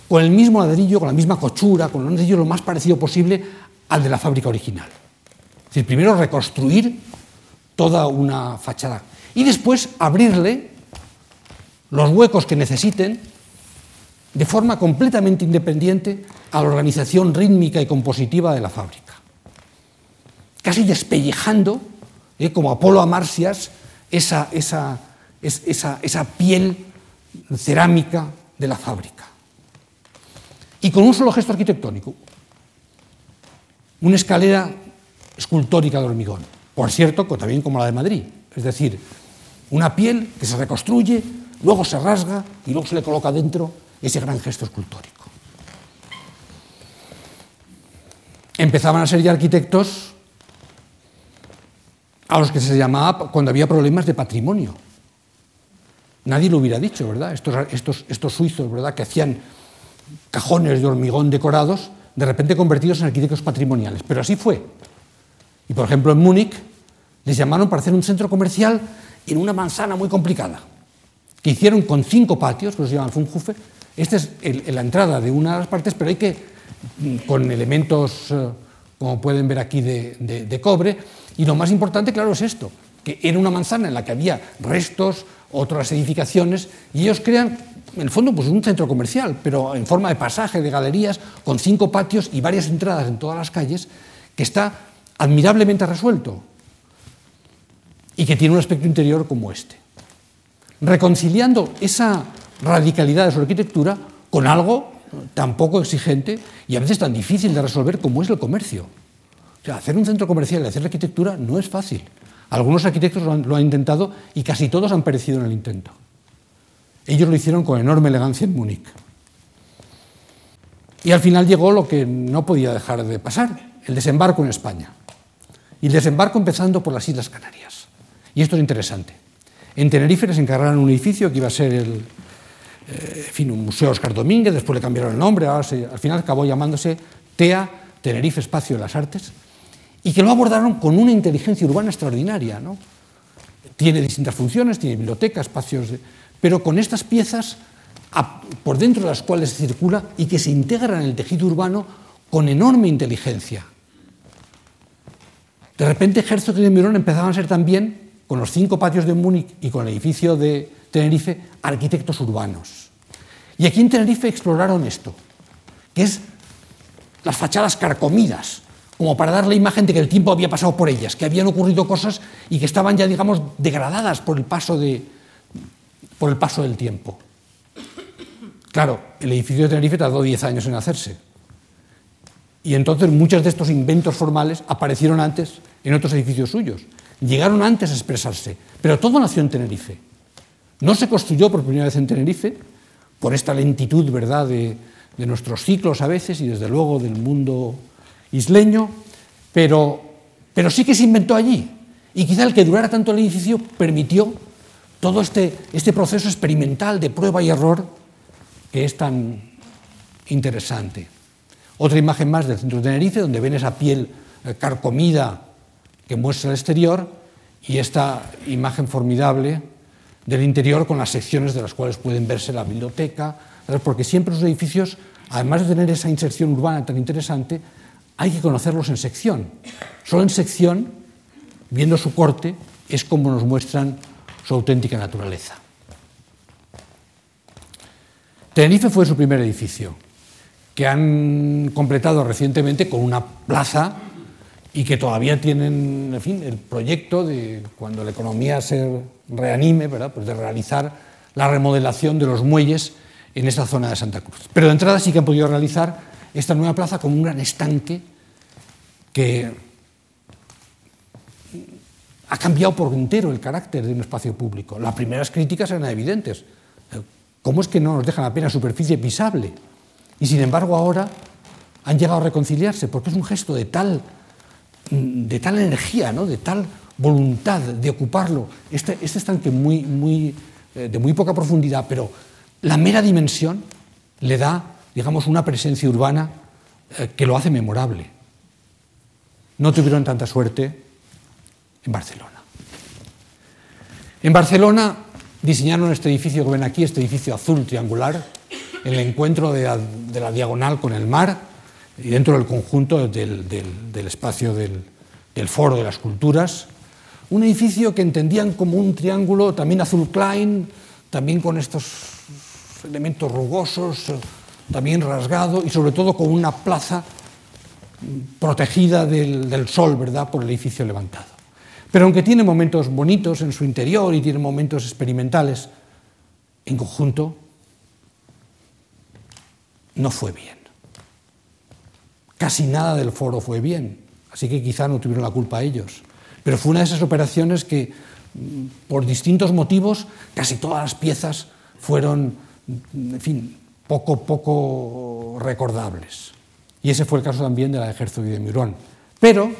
con el mismo ladrillo, con la misma cochura, con un ladrillo lo más parecido posible al de la fábrica original. Es decir, primero reconstruir toda una fachada y después abrirle los huecos que necesiten de forma completamente independiente a la organización rítmica y compositiva de la fábrica. Casi despellejando, eh, como Apolo a Marcias, esa, esa, esa, esa piel cerámica de la fábrica. Y con un solo gesto arquitectónico, una escalera escultórica de hormigón, por cierto, también como la de Madrid, es decir, una piel que se reconstruye, luego se rasga y luego se le coloca dentro ese gran gesto escultórico. Empezaban a ser ya arquitectos a los que se llamaba cuando había problemas de patrimonio. Nadie lo hubiera dicho, ¿verdad? Estos, estos, suizos, ¿verdad? Que hacían cajones de hormigón decorados, de repente convertidos en arquitectos patrimoniales. Pero así fue. Y por ejemplo en Múnich les llamaron para hacer un centro comercial en una manzana muy complicada, que hicieron con cinco patios, que se llaman Funhofe. Esta es la entrada de una de las partes, pero hay que, con elementos, eh, como pueden ver aquí, de cobre. Y lo más importante, claro, es esto, que era una manzana en la que había restos, otras edificaciones, y ellos crean, en el fondo, pues un centro comercial, pero en forma de pasaje, de galerías, con cinco patios y varias entradas en todas las calles, que está admirablemente resuelto y que tiene un aspecto interior como este. Reconciliando esa radicalidad de su arquitectura con algo tan poco exigente y a veces tan difícil de resolver como es el comercio. O sea, hacer un centro comercial y hacer arquitectura no es fácil. Algunos arquitectos lo han, lo han, intentado y casi todos han perecido en el intento. Ellos lo hicieron con enorme elegancia en Múnich. Y al final llegó lo que no podía dejar de pasar, el desembarco en España. Y el desembarco empezando por las Islas Canarias. Y esto es interesante. En Tenerife les encargaron un edificio que iba a ser el, eh, fin, un museo Oscar Domínguez, después le cambiaron el nombre, ahora al final acabó llamándose TEA, Tenerife Espacio de las Artes, y que lo abordaron con una inteligencia urbana extraordinaria. ¿no? Tiene distintas funciones, tiene biblioteca, espacios, de, pero con estas piezas por dentro de las cuales circula y que se integran en el tejido urbano con enorme inteligencia. De repente Herzog y de Mirón empezaban a ser también, con los cinco patios de Múnich y con el edificio de Tenerife, arquitectos urbanos. Y aquí en Tenerife exploraron esto, que es las fachadas carcomidas, como para dar la imagen de que el tiempo había pasado por ellas, que habían ocurrido cosas y que estaban ya, digamos, degradadas por el paso, de, por el paso del tiempo. Claro, el edificio de Tenerife tardó 10 años en hacerse. Y entonces muchos de estos inventos formales aparecieron antes en otros edificios suyos. Llegaron antes a expresarse, pero todo nació en Tenerife. No se construyó por primera vez en Tenerife, por esta lentitud ¿verdad? De, de nuestros ciclos a veces y desde luego del mundo isleño, pero, pero sí que se inventó allí. Y quizá el que durara tanto el edificio permitió todo este, este proceso experimental de prueba y error que es tan interesante. Otra imagen más del centro de Tenerife, donde ven esa piel eh, carcomida que muestra el exterior y esta imagen formidable del interior con las secciones de las cuales pueden verse la biblioteca, porque siempre los edificios, además de tener esa inserción urbana tan interesante, hay que conocerlos en sección. Solo en sección, viendo su corte, es como nos muestran su auténtica naturaleza. Tenerife fue su primer edificio, que han completado recientemente con una plaza y que todavía tienen, en fin, el proyecto de cuando la economía se reanime, ¿verdad? Pues de realizar la remodelación de los muelles en esta zona de Santa Cruz. Pero de entrada sí que han podido realizar esta nueva plaza como un gran estanque que ha cambiado por entero el carácter de un espacio público. Las primeras críticas eran evidentes. ¿Cómo es que no nos dejan apenas superficie pisable? Y sin embargo ahora han llegado a reconciliarse porque es un gesto de tal de tal energía, ¿no? de tal voluntad de ocuparlo, este, este estanque muy, muy, eh, de muy poca profundidad, pero la mera dimensión le da, digamos, una presencia urbana eh, que lo hace memorable. No tuvieron tanta suerte en Barcelona. En Barcelona diseñaron este edificio que ven aquí, este edificio azul triangular, el encuentro de la diagonal con el mar, y dentro del conjunto del, espacio del, Foro de las Culturas, un edificio que entendían como un triángulo también azul Klein, también con estos elementos rugosos, también rasgado y sobre todo con una plaza protegida del, del, sol, ¿verdad?, por el edificio levantado. Pero aunque tiene momentos bonitos en su interior y tiene momentos experimentales, en conjunto no fue bien. Casi nada del foro fue bien, así que quizá no tuvieron la culpa ellos. Pero fue una de esas operaciones que, mm, por distintos motivos, casi todas las piezas fueron, en fin, poco, poco recordables. Y ese fue el caso también de la de Herzog y de Mirón. Pero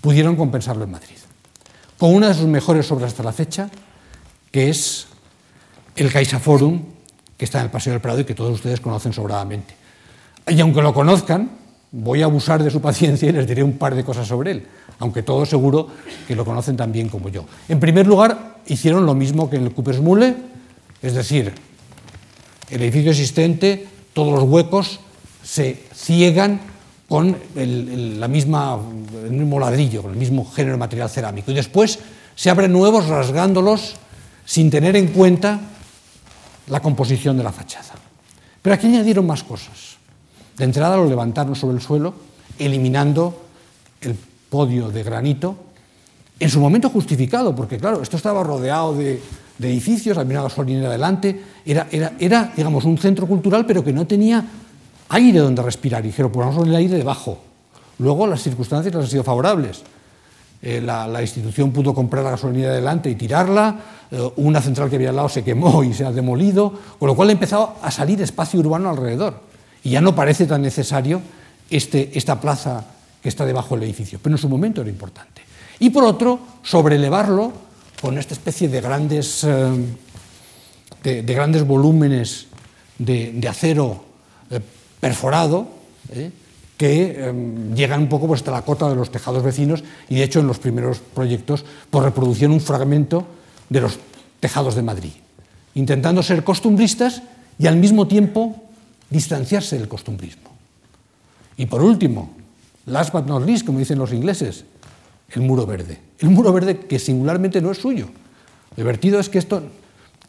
pudieron compensarlo en Madrid. Con una de sus mejores obras hasta la fecha, que es el CaixaForum, que está en el Paseo del Prado y que todos ustedes conocen sobradamente. Y aunque lo conozcan, voy a abusar de su paciencia y les diré un par de cosas sobre él, aunque todos seguro que lo conocen tan bien como yo. En primer lugar, hicieron lo mismo que en el Coopersmule, es decir, el edificio existente, todos los huecos se ciegan con el, la misma, el mismo ladrillo, con el mismo género de material cerámico. Y después se abren nuevos rasgándolos sin tener en cuenta la composición de la fachada. Pero aquí añadieron más cosas. De entrada lo levantaron sobre el suelo, eliminando el podio de granito, en su momento justificado, porque claro, esto estaba rodeado de, edificios, había una gasolinera adelante, era, era, era, digamos, un centro cultural, pero que no tenía aire donde respirar, y dijeron, ponemos el aire debajo. Luego las circunstancias les han sido favorables. Eh, la, institución pudo comprar la gasolinera adelante y tirarla, eh, una central que había al lado se quemó y se ha demolido, con lo cual ha empezado a salir espacio urbano alrededor. Y ya no parece tan necesario este, esta plaza que está debajo del edificio, pero en su momento era importante. Y por otro, sobrelevarlo con esta especie de grandes, eh, de, grandes volúmenes de, acero perforado, eh, que llegan un poco pues, hasta la cota de los tejados vecinos y de hecho en los primeros proyectos por reproducción un fragmento de los tejados de Madrid, intentando ser costumbristas y al mismo tiempo distanciarse del costumbrismo. Y por último, last but not least, como dicen los ingleses, el muro verde. El muro verde que singularmente no es suyo. Lo divertido es que esto,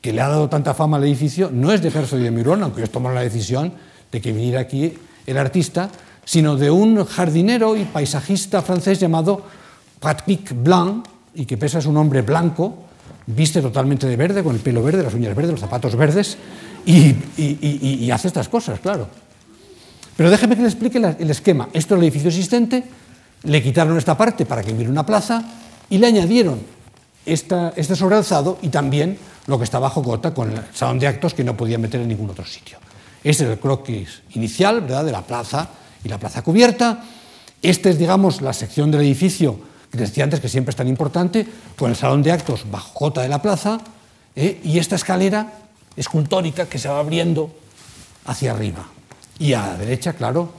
que le ha dado tanta fama al edificio, no es de Herzog y de Mirón, aunque ellos tomaron la decisión de que viniera aquí el artista, sino de un jardinero y paisajista francés llamado Patrick Blanc, y que pese a su nombre blanco, viste totalmente de verde, con el pelo verde, las uñas verdes, los zapatos verdes, y, hace estas cosas, claro. Pero déjeme que le explique el esquema. Esto es el edificio existente, le quitaron esta parte para que hubiera una plaza y le añadieron este sobrealzado y también lo que está bajo cota con el salón de actos que no podía meter en ningún otro sitio. Este es el croquis inicial ¿verdad? de la plaza y la plaza cubierta. Esta es, digamos, la sección del edificio que decía antes que siempre es tan importante, con el salón de actos bajo cota de la plaza ¿eh? y esta escalera escultórica que se va abriendo hacia arriba. Y a la derecha, claro,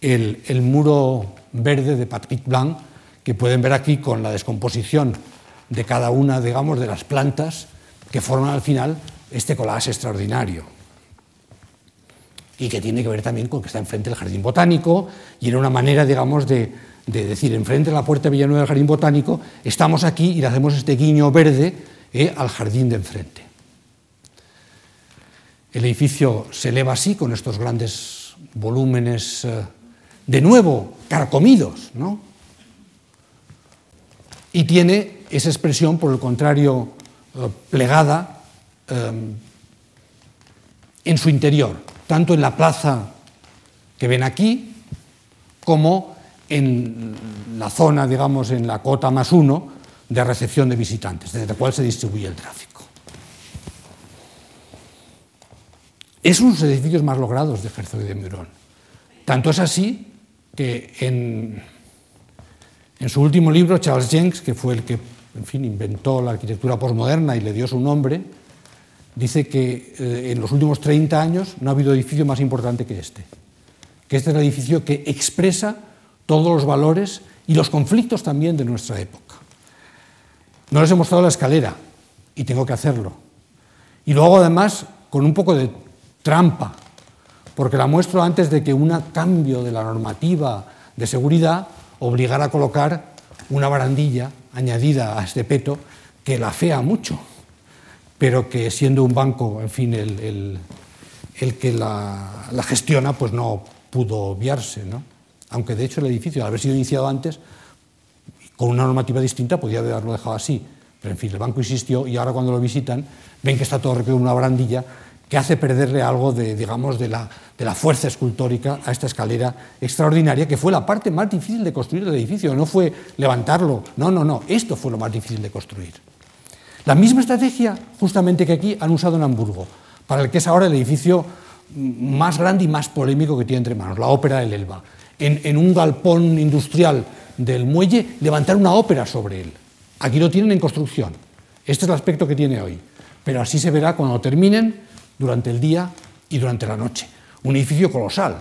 el, muro verde de Patrick Blanc, que pueden ver aquí con la descomposición de cada una, digamos, de las plantas que forman al final este collage extraordinario. Y que tiene que ver también con que está enfrente del jardín botánico y era una manera, digamos, de, decir, enfrente de la puerta de Villanueva del jardín botánico, estamos aquí y le hacemos este guiño verde eh, al jardín de enfrente. El edificio se eleva así, con estos grandes volúmenes, eh, de nuevo, carcomidos, ¿no? Y tiene esa expresión, por el contrario, eh, plegada eh, en su interior, tanto en la plaza que ven aquí, como en la zona, digamos, en la cota más uno de recepción de visitantes, desde la cual se distribuye el tráfico. Es uno de los edificios más logrados de Herzog de Meuron. Tanto es así que en, en, su último libro, Charles Jenks, que fue el que en fin, inventó la arquitectura posmoderna y le dio su nombre, dice que eh, en los últimos 30 años no ha habido edificio más importante que este. Que este es el edificio que expresa todos los valores y los conflictos también de nuestra época. No les he mostrado la escalera y tengo que hacerlo. Y luego además con un poco de trampa, porque la muestro antes de que un cambio de la normativa de seguridad obligara a colocar una barandilla añadida a este peto que la fea mucho, pero que siendo un banco, en fin, el, que la, gestiona, pues no pudo obviarse. ¿no? Aunque de hecho el edificio, al haber sido iniciado antes, con una normativa distinta, podía haberlo dejado así. Pero en fin, el banco insistió y ahora cuando lo visitan ven que está todo requerido en una barandilla que hace perderle algo de, digamos, de la, de la, fuerza escultórica a esta escalera extraordinaria, que fue la parte más difícil de construir el edificio, no fue levantarlo, no, no, no, esto fue lo más difícil de construir. La misma estrategia justamente que aquí han usado en Hamburgo, para el que es ahora el edificio más grande y más polémico que tiene entre manos, la ópera del Elba. En, un galpón industrial del muelle, levantar una ópera sobre él. Aquí lo tienen en construcción. Este es el aspecto que tiene hoy. Pero así se verá cuando terminen durante el día y durante la noche. Un edificio colosal,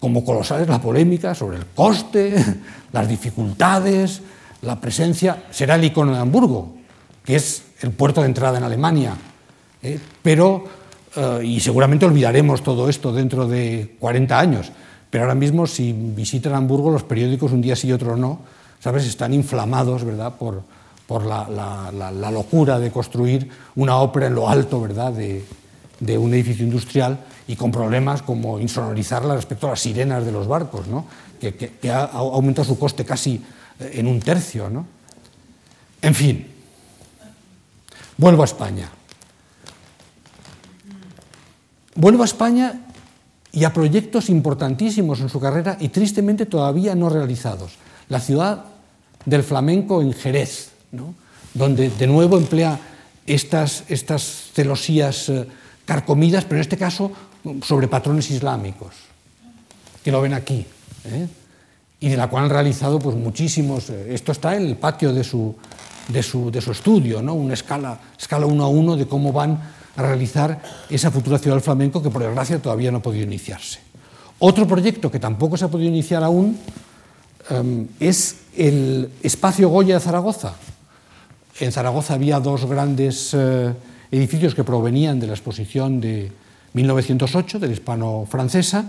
como colosal es la polémica sobre el coste, las dificultades, la presencia. Será el icono de Hamburgo, que es el puerto de entrada en Alemania. ¿eh? Pero, eh, y seguramente olvidaremos todo esto dentro de 40 años, pero ahora mismo si visitan Hamburgo, los periódicos un día sí y otro no, ¿sabes? Están inflamados, ¿verdad?, por, por la, locura de construir una ópera en lo alto ¿verdad? De, un edificio industrial y con problemas como insonorizarla respecto a las sirenas de los barcos, ¿no? que, ha, aumentado su coste casi eh, en un tercio. ¿no? En fin, vuelvo a España. Vuelvo a España y a proyectos importantísimos en su carrera y tristemente todavía no realizados. La ciudad del flamenco en Jerez, donde de nuevo emplea estas, estas celosías eh, carcomidas, pero en este caso sobre patrones islámicos, que lo ven aquí, ¿eh? y de la cual han realizado pues, muchísimos. Eh, esto está en el patio de su, de su, de su estudio, ¿no? una escala, escala 1 a 1 de cómo van a realizar esa futura ciudad del flamenco que por desgracia todavía no ha podido iniciarse. Otro proyecto que tampoco se ha podido iniciar aún um, es el espacio Goya de Zaragoza. En Zaragoza había dos grandes eh, edificios que provenían de la exposición de 1908, de la hispano-francesa,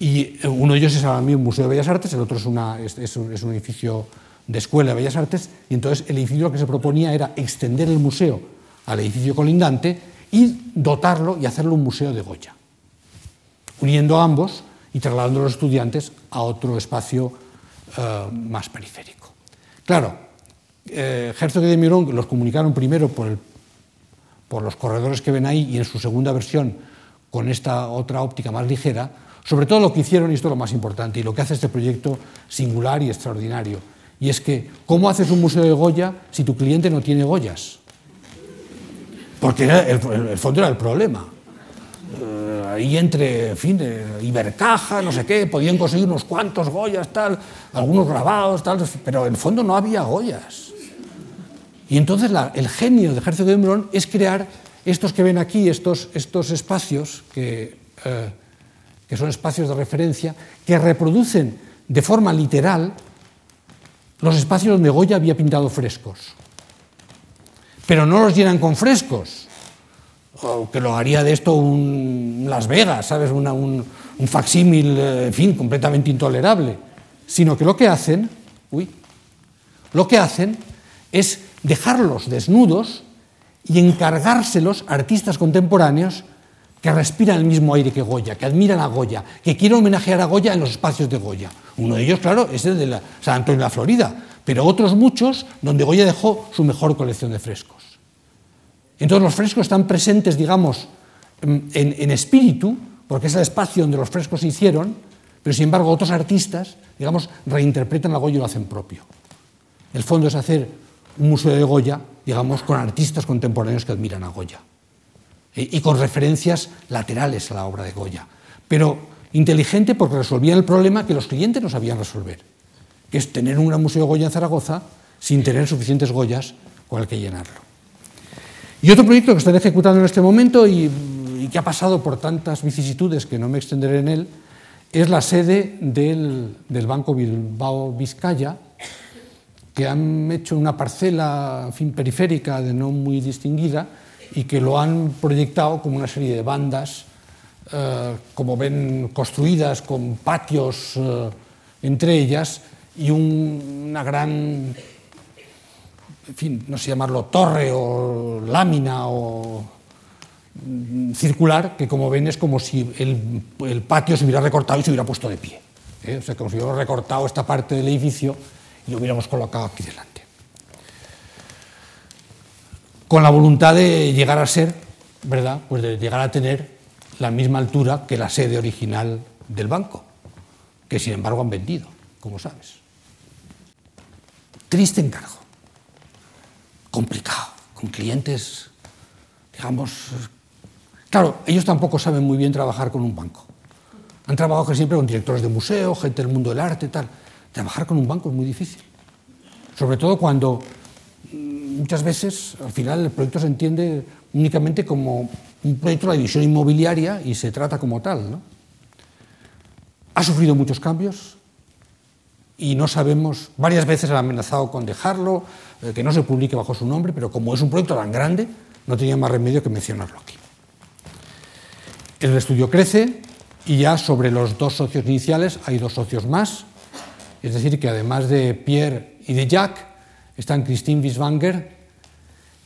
y eh, uno de ellos es ahora mismo un Museo de Bellas Artes, el otro es, una, es, es un, es un edificio de Escuela de Bellas Artes, y entonces el edificio que se proponía era extender el museo al edificio colindante y dotarlo y hacerlo un museo de Goya, uniendo ambos y trasladando a los estudiantes a otro espacio eh, más periférico. Claro, eh, Herzog y de Mirón los comunicaron primero por, por los corredores que ven ahí y en su segunda versión con esta otra óptica más ligera, sobre todo lo que hicieron, y esto es lo más importante, y lo que hace este proyecto singular y extraordinario, y es que, ¿cómo haces un museo de Goya si tu cliente no tiene Goyas? Porque el, el fondo era el problema. Eh, ahí entre, en fin, Ibercaja, no sé qué, podían conseguir unos cuantos Goyas, tal, algunos grabados, tal, pero en fondo no había Goyas. Y entonces el genio de Ejército de Embrón es crear estos que ven aquí, estos, estos espacios, que, eh, que, son espacios de referencia, que reproducen de forma literal los espacios donde Goya había pintado frescos. Pero no los llenan con frescos, que lo haría de esto un Las Vegas, ¿sabes? un, un facsímil, eh, en fin, completamente intolerable, sino que lo que hacen, uy, lo que hacen es dejarlos desnudos y encargárselos a artistas contemporáneos que respiran el mismo aire que Goya, que admiran a Goya, que quieren homenajear a Goya en los espacios de Goya. Uno de ellos, claro, es el de la San Antonio de la Florida, pero otros muchos donde Goya dejó su mejor colección de frescos. Entonces los frescos están presentes, digamos, en, en espíritu, porque es el espacio donde los frescos se hicieron, pero sin embargo otros artistas, digamos, reinterpretan a Goya y lo hacen propio. El fondo es hacer un museo de Goya, digamos, con artistas contemporáneos que admiran a Goya y con referencias laterales a la obra de Goya, pero inteligente porque resolvían el problema que los clientes no sabían resolver, que es tener un gran museo Goya en Zaragoza sin tener suficientes Goyas con el que llenarlo. Y otro proyecto que están ejecutando en este momento y, que ha pasado por tantas vicisitudes que no me extenderé en él, es la sede del, del Banco Bilbao Vizcaya, que han hecho una parcela fin, periférica de no muy distinguida y que lo han proyectado como una serie de bandas, eh, como ven, construidas con patios eh, entre ellas y un, una gran, en fin, no sé llamarlo torre o lámina o mm, circular, que como ven es como si el, el, patio se hubiera recortado y se hubiera puesto de pie. ¿eh? O sea, como si hubiéramos recortado esta parte del edificio y lo hubiéramos colocado aquí delante con la voluntad de llegar a ser, ¿verdad? Pues de llegar a tener la misma altura que la sede original del banco, que sin embargo han vendido, como sabes. Triste encargo, complicado, con clientes, digamos, claro, ellos tampoco saben muy bien trabajar con un banco. Han trabajado siempre con directores de museo, gente del mundo del arte, tal. Trabajar con un banco es muy difícil, sobre todo cuando muchas veces, al final, el proyecto se entiende únicamente como un proyecto de la división inmobiliaria y se trata como tal. ¿no? Ha sufrido muchos cambios y no sabemos, varias veces han amenazado con dejarlo, eh, que no se publique bajo su nombre, pero como es un proyecto tan grande, no tenía más remedio que mencionarlo aquí. El estudio crece y ya sobre los dos socios iniciales hay dos socios más, es decir, que además de Pierre y de Jacques, están Christine Wieswanger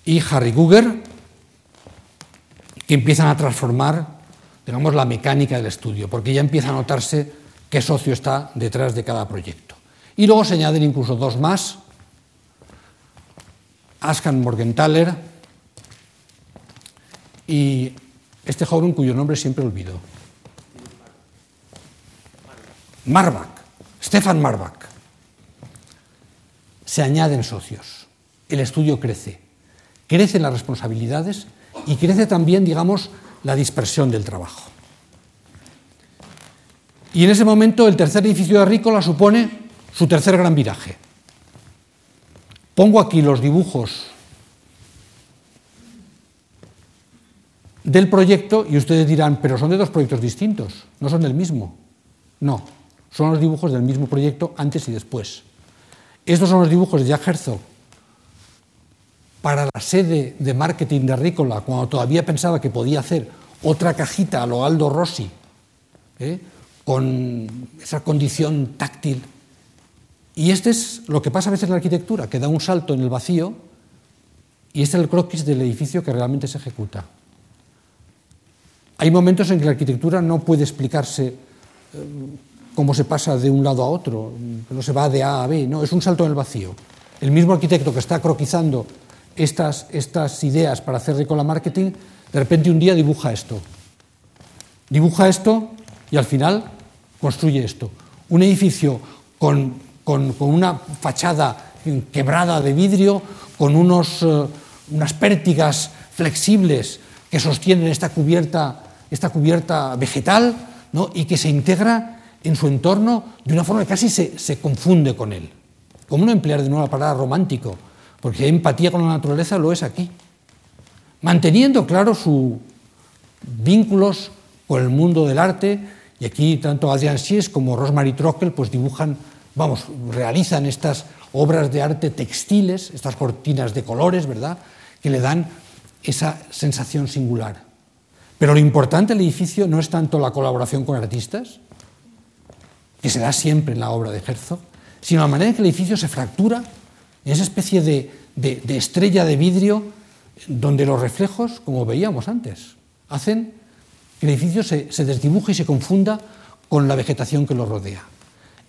y Harry Guger, que empiezan a transformar, digamos, la mecánica del estudio, porque ya empieza a notarse qué socio está detrás de cada proyecto. Y luego se añaden incluso dos más, Askan Morgenthaler y este joven cuyo nombre siempre olvido. Marbach, Stefan Marbach se añaden socios, el estudio crece, crecen las responsabilidades y crece también, digamos, la dispersión del trabajo. Y en ese momento el tercer edificio de Agrícola supone su tercer gran viraje. Pongo aquí los dibujos del proyecto y ustedes dirán, pero son de dos proyectos distintos, no son del mismo. No, son los dibujos del mismo proyecto antes y después. Estos son los dibujos de Jack Herzog para la sede de marketing de Agrícola, cuando todavía pensaba que podía hacer otra cajita a lo Aldo Rossi, ¿eh? con esa condición táctil. Y este es lo que pasa a veces en la arquitectura, que da un salto en el vacío y este es el croquis del edificio que realmente se ejecuta. Hay momentos en que la arquitectura no puede explicarse eh, cómo se pasa de un lado a otro, no se va de A a B, no, es un salto en el vacío. El mismo arquitecto que está croquizando estas, estas ideas para hacer Ricola Marketing, de repente un día dibuja esto. Dibuja esto y al final construye esto. Un edificio con, con, con una fachada quebrada de vidrio, con unos, uh, unas pértigas flexibles que sostienen esta cubierta, esta cubierta vegetal ¿no? y que se integra en su entorno de una forma que casi se, se confunde con él. ¿Cómo no emplear de nuevo la palabra romántico? Porque empatía con la naturaleza lo es aquí. Manteniendo, claro, sus vínculos con el mundo del arte, y aquí tanto Adrian Sies como Rosemary Trockel pues dibujan, vamos, realizan estas obras de arte textiles, estas cortinas de colores, ¿verdad?, que le dan esa sensación singular. Pero lo importante del edificio no es tanto la colaboración con artistas, que se da siempre en la obra de Herzog, sino la manera en que el edificio se fractura en esa especie de, de estrella de vidrio donde los reflejos, como veíamos antes, hacen que el edificio se, se desdibuje y se confunda con la vegetación que lo rodea.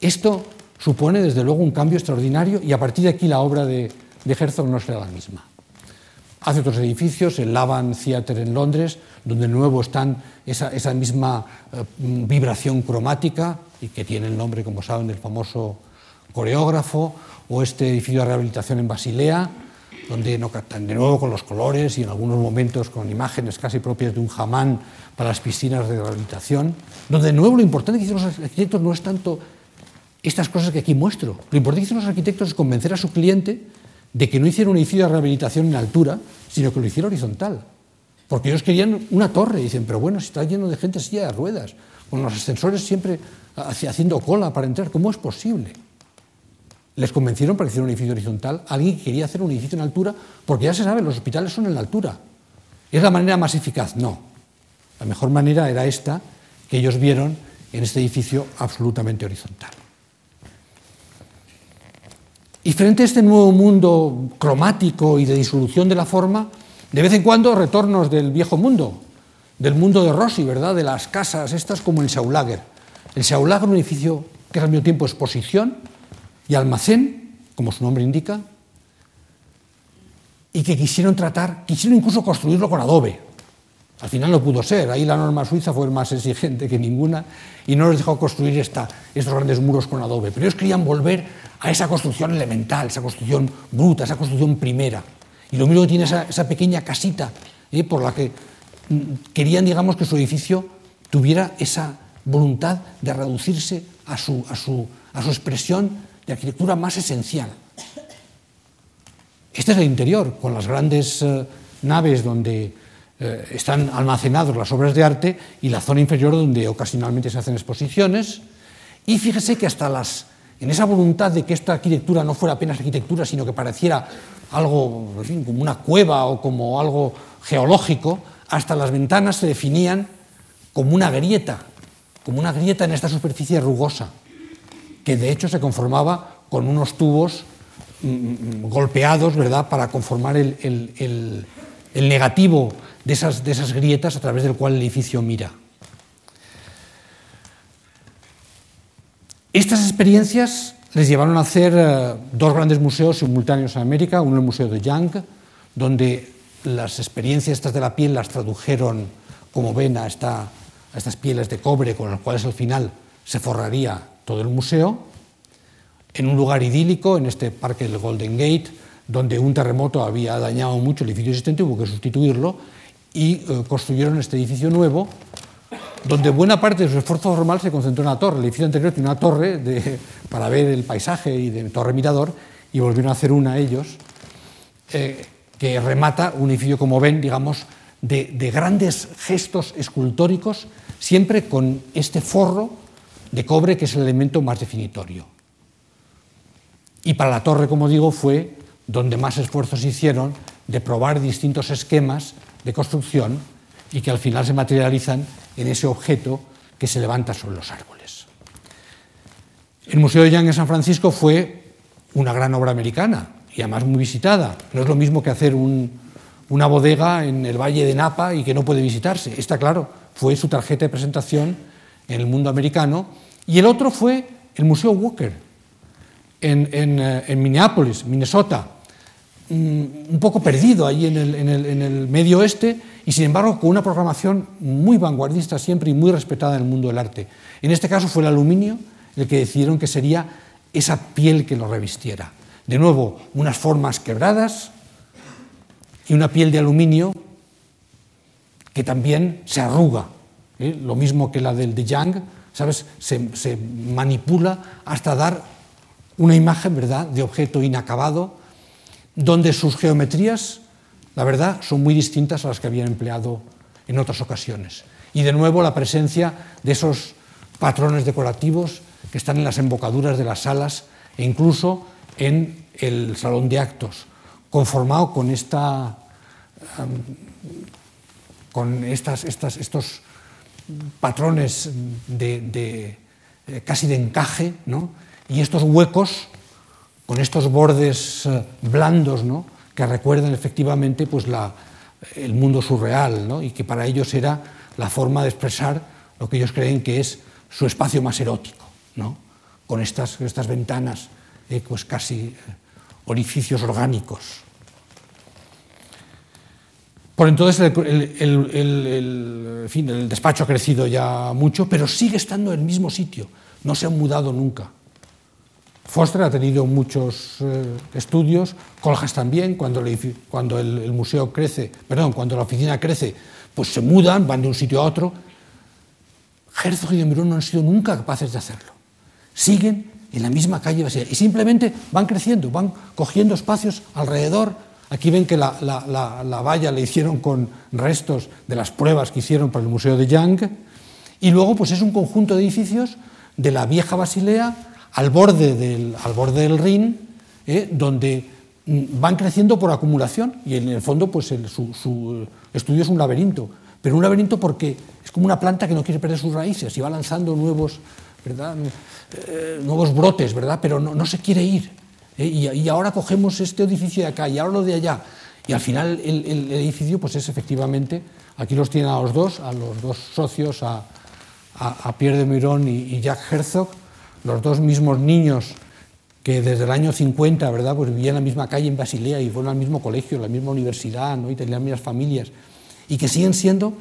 Esto supone, desde luego, un cambio extraordinario y a partir de aquí la obra de, de Herzog no será la misma. Hace otros edificios, el Lavan Theatre en Londres, donde de nuevo están esa, esa misma eh, vibración cromática y que tiene el nombre, como saben, del famoso coreógrafo, o este edificio de rehabilitación en Basilea, donde no captan de nuevo con los colores y en algunos momentos con imágenes casi propias de un jamán para las piscinas de rehabilitación, donde de nuevo lo importante que hicieron los arquitectos no es tanto estas cosas que aquí muestro, lo importante que hicieron los arquitectos es convencer a su cliente de que no hiciera un edificio de rehabilitación en altura, sino que lo hiciera horizontal. Porque ellos querían una torre, y dicen, pero bueno, si está lleno de gente silla de ruedas, con los ascensores siempre haciendo cola para entrar, ¿cómo es posible? Les convencieron para hacer un edificio horizontal. Alguien quería hacer un edificio en altura, porque ya se sabe, los hospitales son en la altura. ¿Es la manera más eficaz? No. La mejor manera era esta que ellos vieron en este edificio absolutamente horizontal. Y frente a este nuevo mundo cromático y de disolución de la forma, de vez en cuando retornos del viejo mundo, del mundo de Rossi, ¿verdad? De las casas estas como el Schaulager. El Schaulager, un edificio que es al mismo tiempo exposición y almacén, como su nombre indica, y que quisieron tratar, quisieron incluso construirlo con adobe. Al final no pudo ser, ahí la norma suiza fue más exigente que ninguna y no les dejó construir esta, estos grandes muros con adobe. Pero ellos querían volver a esa construcción elemental, esa construcción bruta, esa construcción primera. Y lo mismo tiene esa, pequeña casita ¿eh? por la que querían, digamos, que su edificio tuviera esa voluntad de reducirse a su, a su, a su expresión de arquitectura más esencial. Este es el interior, con las grandes eh, naves donde eh, están almacenadas las obras de arte y la zona inferior donde ocasionalmente se hacen exposiciones. Y fíjese que hasta las, en esa voluntad de que esta arquitectura no fuera apenas arquitectura, sino que pareciera algo, en fin, como una cueva o como algo geológico, hasta las ventanas se definían como una grieta, como una grieta en esta superficie rugosa que de hecho se conformaba con unos tubos mm, mm, golpeados, ¿verdad?, para conformar el, negativo de esas, de esas grietas a través del cual el edificio mira. Estas experiencias les llevaron a hacer eh, dos grandes museos simultáneos en América, uno el Museo de Young, donde las experiencias estas de la piel las tradujeron, como ven, a, esta, a estas pieles de cobre con las cuales al final se forraría todo el museo, en un lugar idílico, en este parque del Golden Gate, donde un terremoto había dañado mucho el edificio existente, hubo que sustituirlo, y eh, construyeron este edificio nuevo, donde buena parte de su esfuerzo formal se concentró en la torre. El edificio anterior tiene una torre para ver el paisaje y de torre mirador, y volvieron a hacer una ellos, eh, que remata un edificio, como ven, digamos, de, de grandes gestos escultóricos, siempre con este forro de cobre, que es el elemento más definitorio. Y para la torre, como digo, fue donde más esfuerzos hicieron de probar distintos esquemas de construcción y que al final se materializan en ese objeto que se levanta sobre los árboles. El Museo de Young en San Francisco fue una gran obra americana y además muy visitada. No es lo mismo que hacer un, una bodega en el Valle de Napa y que no puede visitarse. Está claro, fue su tarjeta de presentación en el mundo americano, y el otro fue el Museo Walker, en, eh, Minneapolis, Minnesota, mm, un poco perdido ahí en, el, en el, medio oeste y sin embargo con una programación muy vanguardista siempre y muy respetada en el mundo del arte. En este caso fue el aluminio el que decidieron que sería esa piel que lo revistiera. De nuevo, unas formas quebradas y una piel de aluminio que también se arruga, ¿eh? lo mismo que la del de Young, ¿sabes? Se, se, manipula hasta dar una imagen, ¿verdad?, de objeto inacabado, donde sus geometrías, la verdad, son muy distintas a las que habían empleado en otras ocasiones. Y de nuevo la presencia de esos patrones decorativos que están en las embocaduras de las salas e incluso en el salón de actos, conformado con esta con estas, estas, estos patrones de, eh, casi de encaje, ¿no? y estos huecos con estos bordes eh, blandos ¿no? que recuerdan efectivamente pues, la, el mundo surreal ¿no? y que para ellos era la forma de expresar lo que ellos creen que es su espacio más erótico, con estas, estas ventanas eh, pues casi orificios orgánicos. Por entonces el, fin, el, despacho ha crecido ya mucho, pero sigue estando en el mismo sitio, no se ha mudado nunca. Foster ha tenido muchos eh, estudios, Coljas también, cuando, cuando el, museo crece, perdón, cuando la oficina crece, pues se mudan, van de un sitio a otro. Herzog y de Mirón no han sido nunca capaces de hacerlo. Siguen en la misma calle y simplemente van creciendo, van cogiendo espacios alrededor. Aquí ven que la, valla la hicieron con restos de las pruebas que hicieron para el Museo de Young. Y luego pues es un conjunto de edificios de la vieja Basilea al borde del, al borde del Rin, eh, donde mm, van creciendo por acumulación. Y en el fondo pues su, estudio es un laberinto, pero un laberinto porque es como una planta que no quiere perder sus raíces y va lanzando nuevos, ¿verdad? Eh, nuevos brotes, ¿verdad? pero no se quiere ir. ¿eh? y, ahora cogemos este edificio de acá y ahora lo de allá. Y al final el, edificio pues es efectivamente, aquí los tienen a los dos, a los dos socios, a, Pierre de Mirón y, Jacques Herzog, los dos mismos niños que desde el año 50 ¿verdad? Pues vivían en la misma calle en Basilea y fueron al mismo colegio, la misma universidad ¿no? y tenían las mismas familias y que siguen siendo,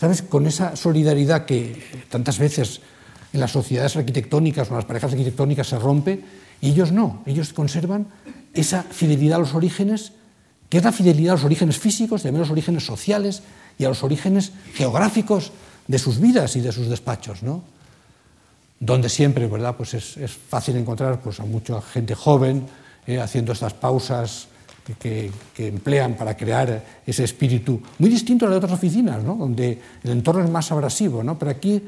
¿sabes?, con esa solidaridad que tantas veces en las sociedades arquitectónicas o en las parejas arquitectónicas se rompe, y ellos no, ellos conservan esa fidelidad a los orígenes, que es la fidelidad a los orígenes físicos, también a los orígenes sociales y a los orígenes geográficos de sus vidas y de sus despachos, ¿no? donde siempre ¿verdad? Pues es, fácil encontrar pues, a mucha gente joven eh, haciendo estas pausas que, emplean para crear ese espíritu, muy distinto a de otras oficinas, ¿no? donde el entorno es más abrasivo, ¿no? pero aquí,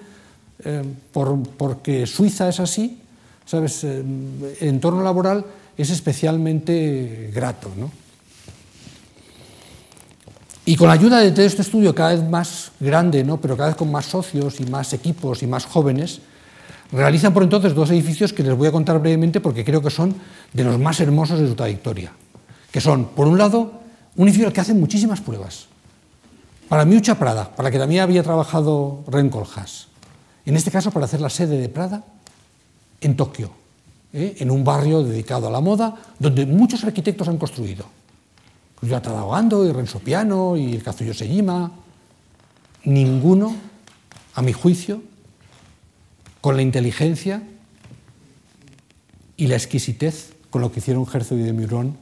eh, por, porque Suiza es así, ¿sabes? Eh, el entorno laboral es especialmente grato. ¿no? Y con la ayuda de todo este estudio cada vez más grande, ¿no? pero cada vez con más socios y más equipos y más jóvenes, realizan por entonces dos edificios que les voy a contar brevemente porque creo que son de los más hermosos de su trayectoria. Que son, por un lado, un edificio que hace muchísimas pruebas. Para Miucha Prada, para la que también había trabajado Rencoljas. En este caso, para hacer la sede de Prada en Tokio, ¿eh? en un barrio dedicado a la moda, donde muchos arquitectos han construido. Yata Ando y Renzo Piano y el Kazuyo Sejima. Ninguno, a mi juicio, con la inteligencia y la exquisitez con lo que hicieron Herzog y de Murón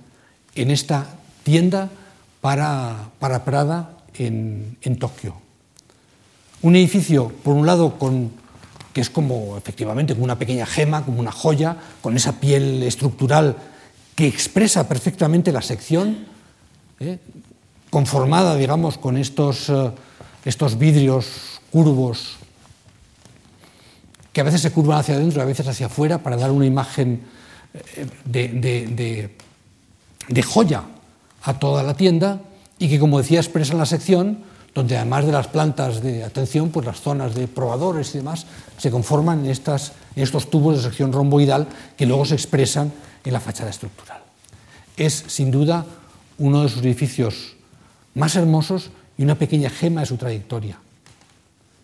en esta tienda para, para Prada en, en Tokio. Un edificio, por un lado, con que es como efectivamente una pequeña gema, como una joya, con esa piel estructural que expresa perfectamente la sección, ¿eh? conformada, digamos, con estos, eh, estos vidrios curvos que a veces se curvan hacia adentro y a veces hacia afuera para dar una imagen eh, de, de joya a toda la tienda y que, como decía, expresa la sección donde además de las plantas de atención, pues las zonas de probadores y demás se conforman en, estas, en estos tubos de sección romboidal que luego se expresan en la fachada estructural. Es sin duda uno de sus edificios más hermosos y una pequeña gema de su trayectoria.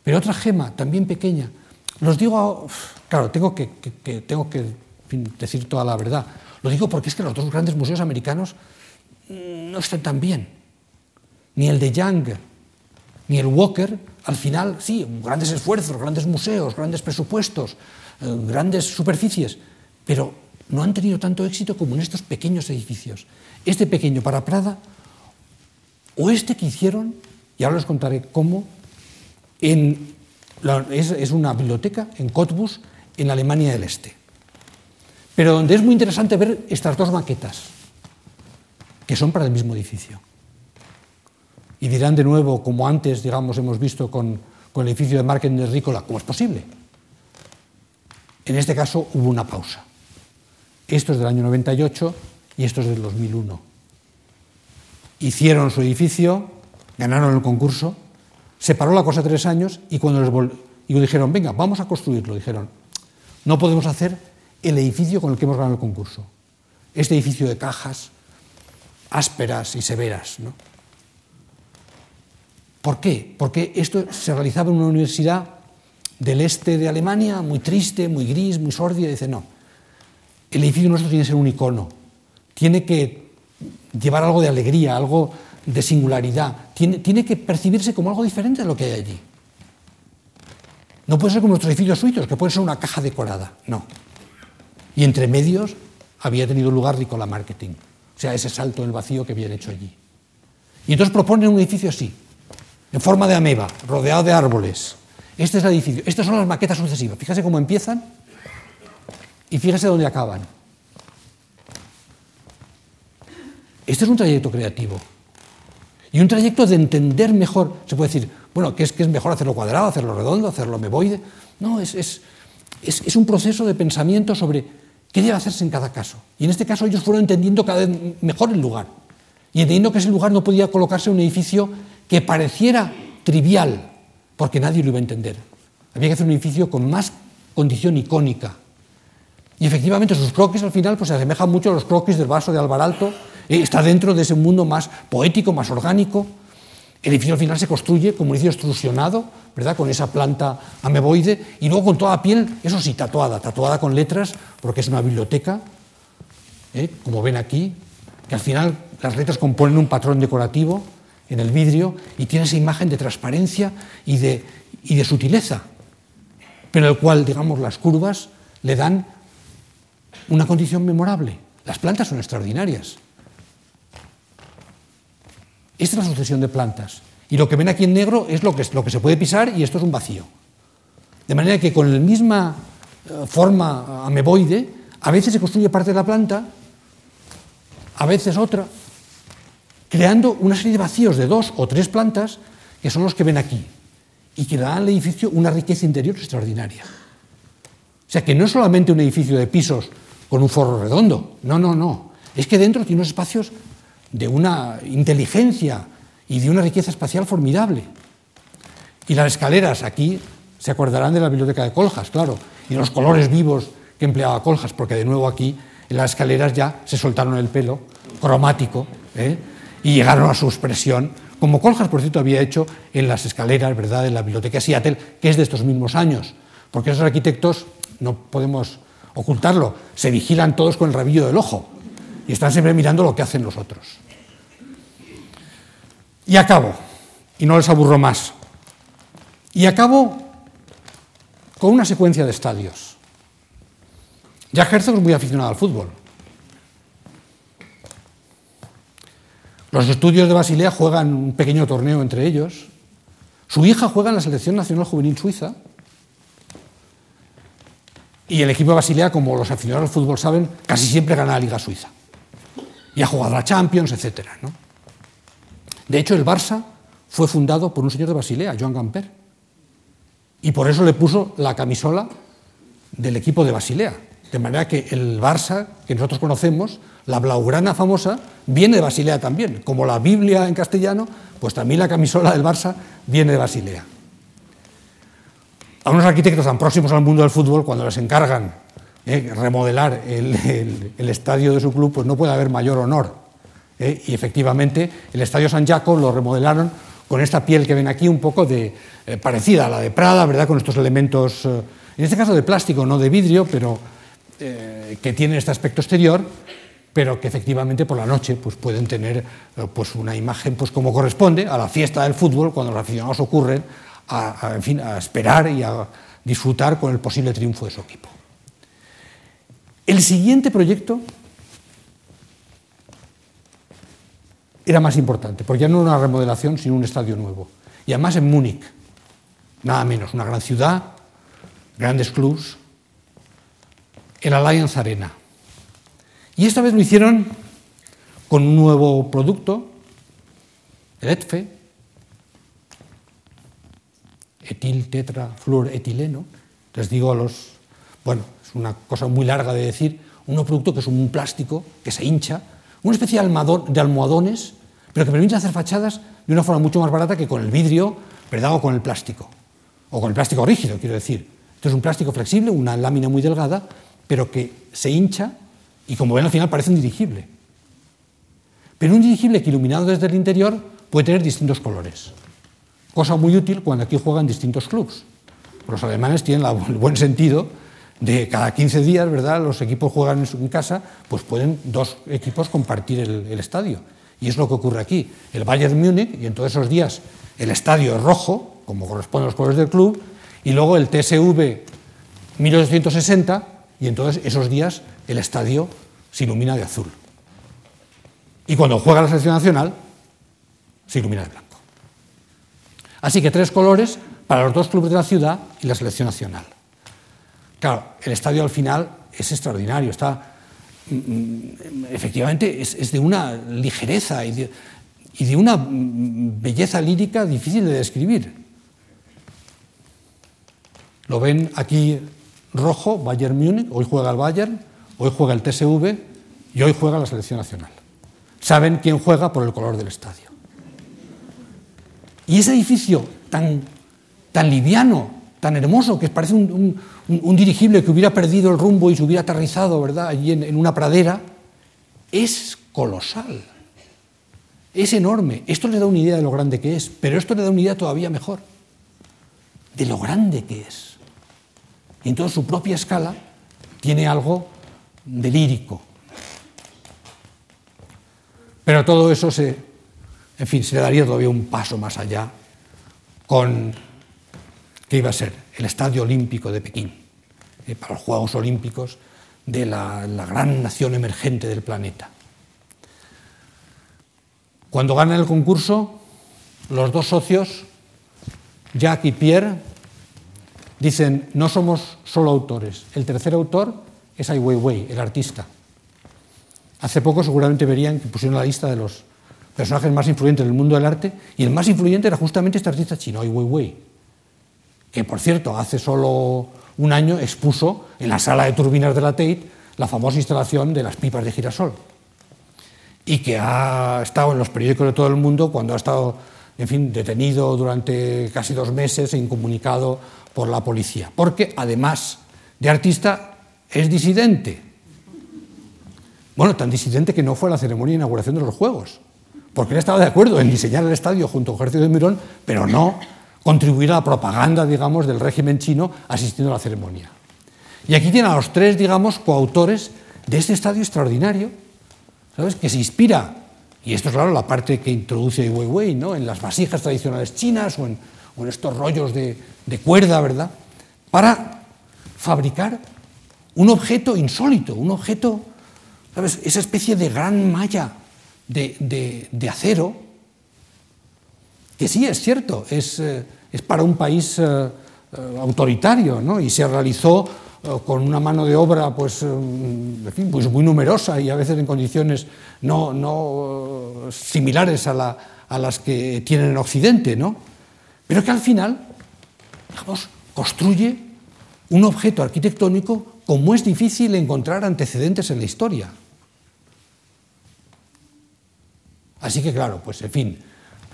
Pero otra gema, también pequeña, los digo, claro, tengo que, tengo que decir toda la verdad, lo digo porque es que los dos grandes museos americanos mm, no están tan bien. Ni el de Young ni el Walker, al final, sí, grandes esfuerzos, grandes museos, grandes presupuestos, eh, grandes superficies, pero no han tenido tanto éxito como en estos pequeños edificios. Este pequeño para Prada, o este que hicieron, y ahora les contaré cómo, en es, es, una biblioteca en Cottbus, en Alemania del Este. Pero donde es muy interesante ver estas dos maquetas, que son para el mismo edificio y dirán de nuevo, como antes, digamos, hemos visto con, el edificio de marketing de Rícola, ¿cómo es posible? En este caso hubo una pausa. Esto es del año 98 y esto es del 2001. Hicieron su edificio, ganaron el concurso, se paró la cosa tres años y cuando les y dijeron, venga, vamos a construirlo, dijeron, no podemos hacer el edificio con el que hemos ganado el concurso. Este edificio de cajas ásperas y severas. ¿no? ¿Por qué? Porque esto se realizaba en una universidad del este de Alemania, muy triste, muy gris, muy sórdida. Dice, no, el edificio nuestro tiene que ser un icono, tiene que llevar algo de alegría, algo de singularidad, tiene, que percibirse como algo diferente de lo que hay allí. No puede ser como nuestros edificios suizos, que puede ser una caja decorada, no. Y entre medios había tenido lugar Ricola Marketing, o sea, ese salto del vacío que habían hecho allí. Y entonces proponen un edificio así, en forma de ameba, rodeado de árboles. Este es el edificio. Estas son las maquetas sucesivas. Fíjese cómo empiezan y fíjese dónde acaban. Este es un trayecto creativo. Y un trayecto de entender mejor. Se puede decir, bueno, que es, que es mejor hacerlo cuadrado, hacerlo redondo, hacerlo meboide. No, es, es, es, un proceso de pensamiento sobre qué debe hacerse en cada caso. Y en este caso ellos fueron entendiendo cada vez mejor el lugar. Y entendiendo que ese lugar no podía colocarse un edificio que pareciera trivial, porque nadie lo iba a entender. Había que hacer un edificio con más condición icónica. Y efectivamente sus croquis al final pues, se asemejan mucho a los croquis del vaso de Alvaralto, eh, está dentro de ese mundo más poético, más orgánico. El edificio al final se construye como un edificio extrusionado, ¿verdad? con esa planta ameboide, y luego con toda la piel, eso sí, tatuada, tatuada con letras, porque es una biblioteca, ¿eh? como ven aquí, que al final las letras componen un patrón decorativo, en el vidrio y tiene esa imagen de transparencia y de, y de sutileza, pero el cual, digamos, las curvas le dan una condición memorable. Las plantas son extraordinarias. Esta es la sucesión de plantas. Y lo que ven aquí en negro es lo que, lo que se puede pisar y esto es un vacío. De manera que con la misma eh, forma ameboide, a veces se construye parte de la planta, a veces otra, creando una serie de vacíos de dos o tres plantas que son los que ven aquí y que dan al edificio una riqueza interior extraordinaria. O sea, que no es solamente un edificio de pisos con un forro redondo, no, no, no. Es que dentro tiene unos espacios de una inteligencia y de una riqueza espacial formidable. Y las escaleras, aquí se acordarán de la biblioteca de Coljas, claro, y los colores vivos que empleaba Coljas, porque de nuevo aquí en las escaleras ya se soltaron el pelo cromático, ¿eh? Y llegaron a su expresión, como Coljas, por cierto, había hecho en las escaleras ¿verdad? de la Biblioteca Seattle, que es de estos mismos años, porque esos arquitectos, no podemos ocultarlo, se vigilan todos con el rabillo del ojo y están siempre mirando lo que hacen los otros. Y acabo, y no les aburro más, y acabo con una secuencia de estadios. Jack Herzog es muy aficionado al fútbol. Los estudios de Basilea juegan un pequeño torneo entre ellos. Su hija juega en la Selección Nacional Juvenil Suiza. Y el equipo de Basilea, como los aficionados al fútbol saben, casi siempre gana la Liga Suiza. Y ha jugado la Champions, etc. De hecho, el Barça fue fundado por un señor de Basilea, Joan Gamper. Y por eso le puso la camisola del equipo de Basilea. De manera que el Barça, que nosotros conocemos, la blaugrana famosa viene de Basilea también, como la Biblia en castellano, pues también la camisola del Barça viene de Basilea. A unos arquitectos tan próximos al mundo del fútbol, cuando les encargan eh, remodelar el, estadio de su club, pues no puede haber mayor honor. Eh, y efectivamente, el estadio San Jaco lo remodelaron con esta piel que ven aquí, un poco de, eh, parecida a la de Prada, ¿verdad? con estos elementos, en este caso de plástico, no de vidrio, pero que tienen este aspecto exterior pero que efectivamente por la noche pues, pueden tener eh, pues, una imagen pues, como corresponde a la fiesta del fútbol, cuando los aficionados ocurren a, en fin, a esperar y a disfrutar con el posible triunfo de su equipo. El siguiente proyecto era más importante, porque ya no era una remodelación, sino un estadio nuevo. Y además en Múnich, nada menos, una gran ciudad, grandes clubs, el Allianz Arena. Y esta vez lo hicieron con un nuevo producto, el ETFE, etil, tetra, fluoretileno. Les digo a los, bueno, es una cosa muy larga de decir, un producto que es un plástico que se hincha, una especie de almohadones, pero que permite hacer fachadas de una forma mucho más barata que con el vidrio, ¿verdad? o con el plástico, o con el plástico rígido, quiero decir. Esto es un plástico flexible, una lámina muy delgada, pero que se hincha y como ven al final parece un dirigible. Pero un dirigible que iluminado desde el interior puede tener distintos colores, cosa muy útil cuando aquí juegan distintos clubes. Los alemanes tienen el buen sentido de cada 15 días, ¿verdad? Los equipos juegan en casa, pues pueden dos equipos compartir el, el estadio. Y es lo que ocurre aquí. El Bayern Múnich, y en todos esos días el estadio es rojo, como corresponde a los colores del club, y luego el TSV 1860, y entonces esos días el estadio se ilumina de azul. Y cuando juega la selección nacional, se ilumina de blanco. Así que tres colores para los dos clubes de la ciudad y la selección nacional. Claro, el estadio al final es extraordinario, está mm, mm, efectivamente es, de una ligereza y de, una mm, belleza lírica difícil de describir. Lo ven aquí rojo, Bayern Múnich, hoy juega el Bayern, hoy juega el TSV y hoy juega la selección nacional. Saben quién juega por el color del estadio. Y ese edificio tan, tan liviano, tan hermoso, que parece un, dirigible que hubiera perdido el rumbo y se hubiera aterrizado ¿verdad? allí en una pradera, es colosal. Es enorme. Esto le da una idea de lo grande que es, pero esto le da una idea todavía mejor, de lo grande que es. Y en toda su propia escala tiene algo de lírico. Pero todo eso se, en fin, se daría todavía un paso más allá con que iba a ser el Estadio Olímpico de Pekín, eh, para los Juegos Olímpicos de la, la gran nación emergente del planeta. Cuando ganan el concurso, los dos socios, Jack y Pierre, dicen, no somos solo autores, el tercer autor es Ai Weiwei, el artista. Hace poco seguramente verían que pusieron la lista de los personajes más influyentes del mundo del arte y el más influyente era justamente este artista chino, Ai Weiwei, que por cierto hace solo un año expuso en la sala de turbinas de la Tate la famosa instalación de las pipas de girasol y que ha estado en los periódicos de todo el mundo cuando ha estado en fin, detenido durante casi dos meses e incomunicado por la policía, porque además de artista es disidente. Bueno, tan disidente que no fue a la ceremonia de inauguración de los Juegos, porque él estaba de acuerdo en diseñar el estadio junto a Ejército de Mirón, pero no contribuir a la propaganda, digamos, del régimen chino asistiendo a la ceremonia. Y aquí tiene a los tres, digamos, coautores de este estadio extraordinario, ¿sabes? Que se inspira, y esto es claro la parte que introduce Ai Weiwei, ¿no? En las vasijas tradicionales chinas o en, estos rollos de, cuerda, ¿verdad? Para fabricar un objeto insólito, un objeto, ¿sabes? Esa especie de gran malla de, acero, que sí, es cierto, es, eh, es para un país eh, eh, autoritario, ¿no? Y se realizó con una mano de obra pues, fin, pues muy numerosa y a veces en condiciones no, no similares a, la, a, las que tienen en Occidente, ¿no? pero que al final digamos, construye un objeto arquitectónico como es difícil encontrar antecedentes en la historia. Así que claro, pues en fin,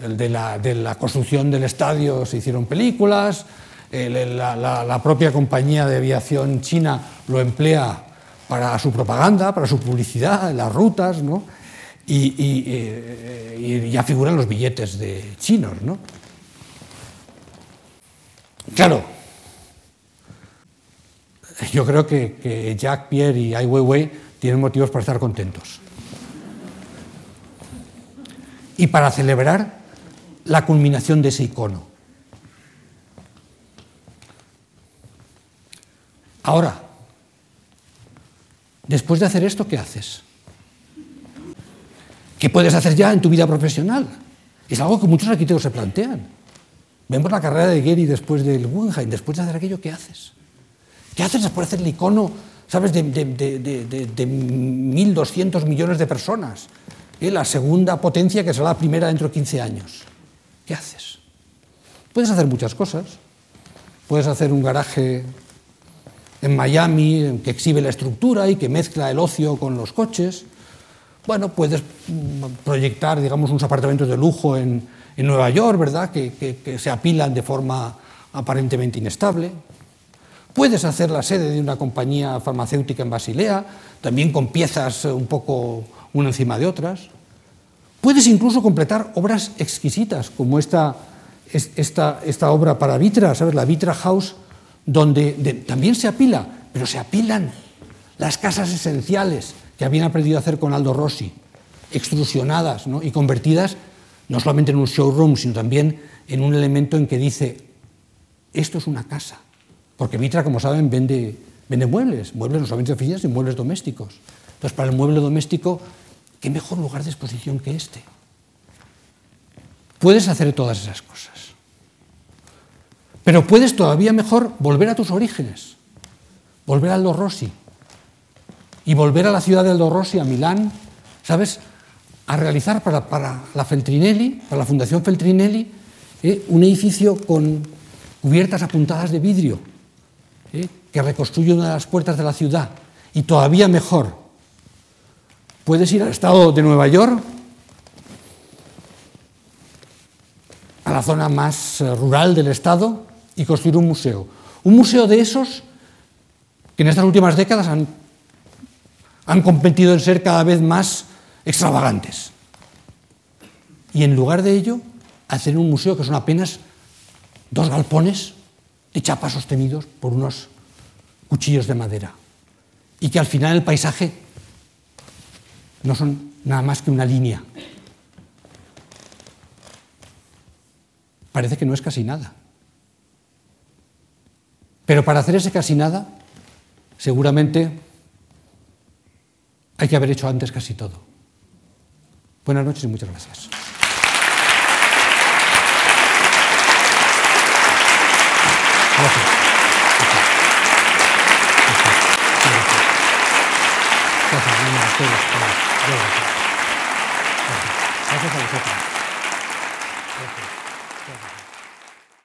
de la, de la construcción del estadio se hicieron películas, la, propia compañía de aviación china lo emplea para su propaganda, para su publicidad, las rutas, ¿no? eh, y, ya figuran los billetes de chinos. ¿no? Claro, yo creo que, que Jack Pierre y Ai Weiwei tienen motivos para estar contentos. Y para celebrar la culminación de ese icono. Ahora, después de hacer esto, ¿qué haces? ¿Qué puedes hacer ya en tu vida profesional? Es algo que muchos arquitectos se plantean. Vemos la carrera de Gehry después del Guggenheim, después de hacer aquello, ¿qué haces? ¿Qué haces después de hacer el icono, sabes, de, de, de, de 1.200 millones de personas? ¿Eh? La segunda potencia que será la primera dentro de 15 años. ¿Qué haces? Puedes hacer muchas cosas. Puedes hacer un garaje en Miami que exhibe la estructura y que mezcla el ocio con los coches. Bueno, puedes mm, proyectar, digamos, unos apartamentos de lujo en, Nueva York, ¿verdad?, que, que, se apilan de forma aparentemente inestable. Puedes hacer la sede de una compañía farmacéutica en Basilea, también con piezas un poco una encima de otras. Puedes incluso completar obras exquisitas, como esta, esta, esta obra para Vitra, ¿sabes? La Vitra House, donde de, también se apila, pero se apilan las casas esenciales que habían aprendido a hacer con Aldo Rossi, extrusionadas ¿no? y convertidas no solamente en un showroom, sino también en un elemento en que dice, esto es una casa. Porque Vitra, como saben, vende, vende muebles, muebles no solamente de oficinas, sino muebles domésticos. Entonces, para el mueble doméstico, ¿qué mejor lugar de exposición que este? Puedes hacer todas esas cosas. Pero puedes todavía mejor volver a tus orígenes, volver a Aldo Rossi y volver a la ciudad de Aldo Rossi, a Milán, ¿sabes? A realizar para, para la Feltrinelli, para la Fundación Feltrinelli, eh, un edificio con cubiertas apuntadas de vidrio, eh, que reconstruye una de las puertas de la ciudad. Y todavía mejor, puedes ir al estado de Nueva York, a la zona más eh, rural del estado, y construir un museo. Un museo de esos que en estas últimas décadas han, han competido en ser cada vez más extravagantes. Y en lugar de ello, hacer un museo que son apenas dos galpones de chapas sostenidos por unos cuchillos de madera. Y que al final el paisaje no son nada más que una línea. Parece que no es casi nada. Pero para hacer ese casi nada, seguramente hay que haber hecho antes casi todo. Buenas noches y muchas gracias. Gracias. Gracias a vosotros.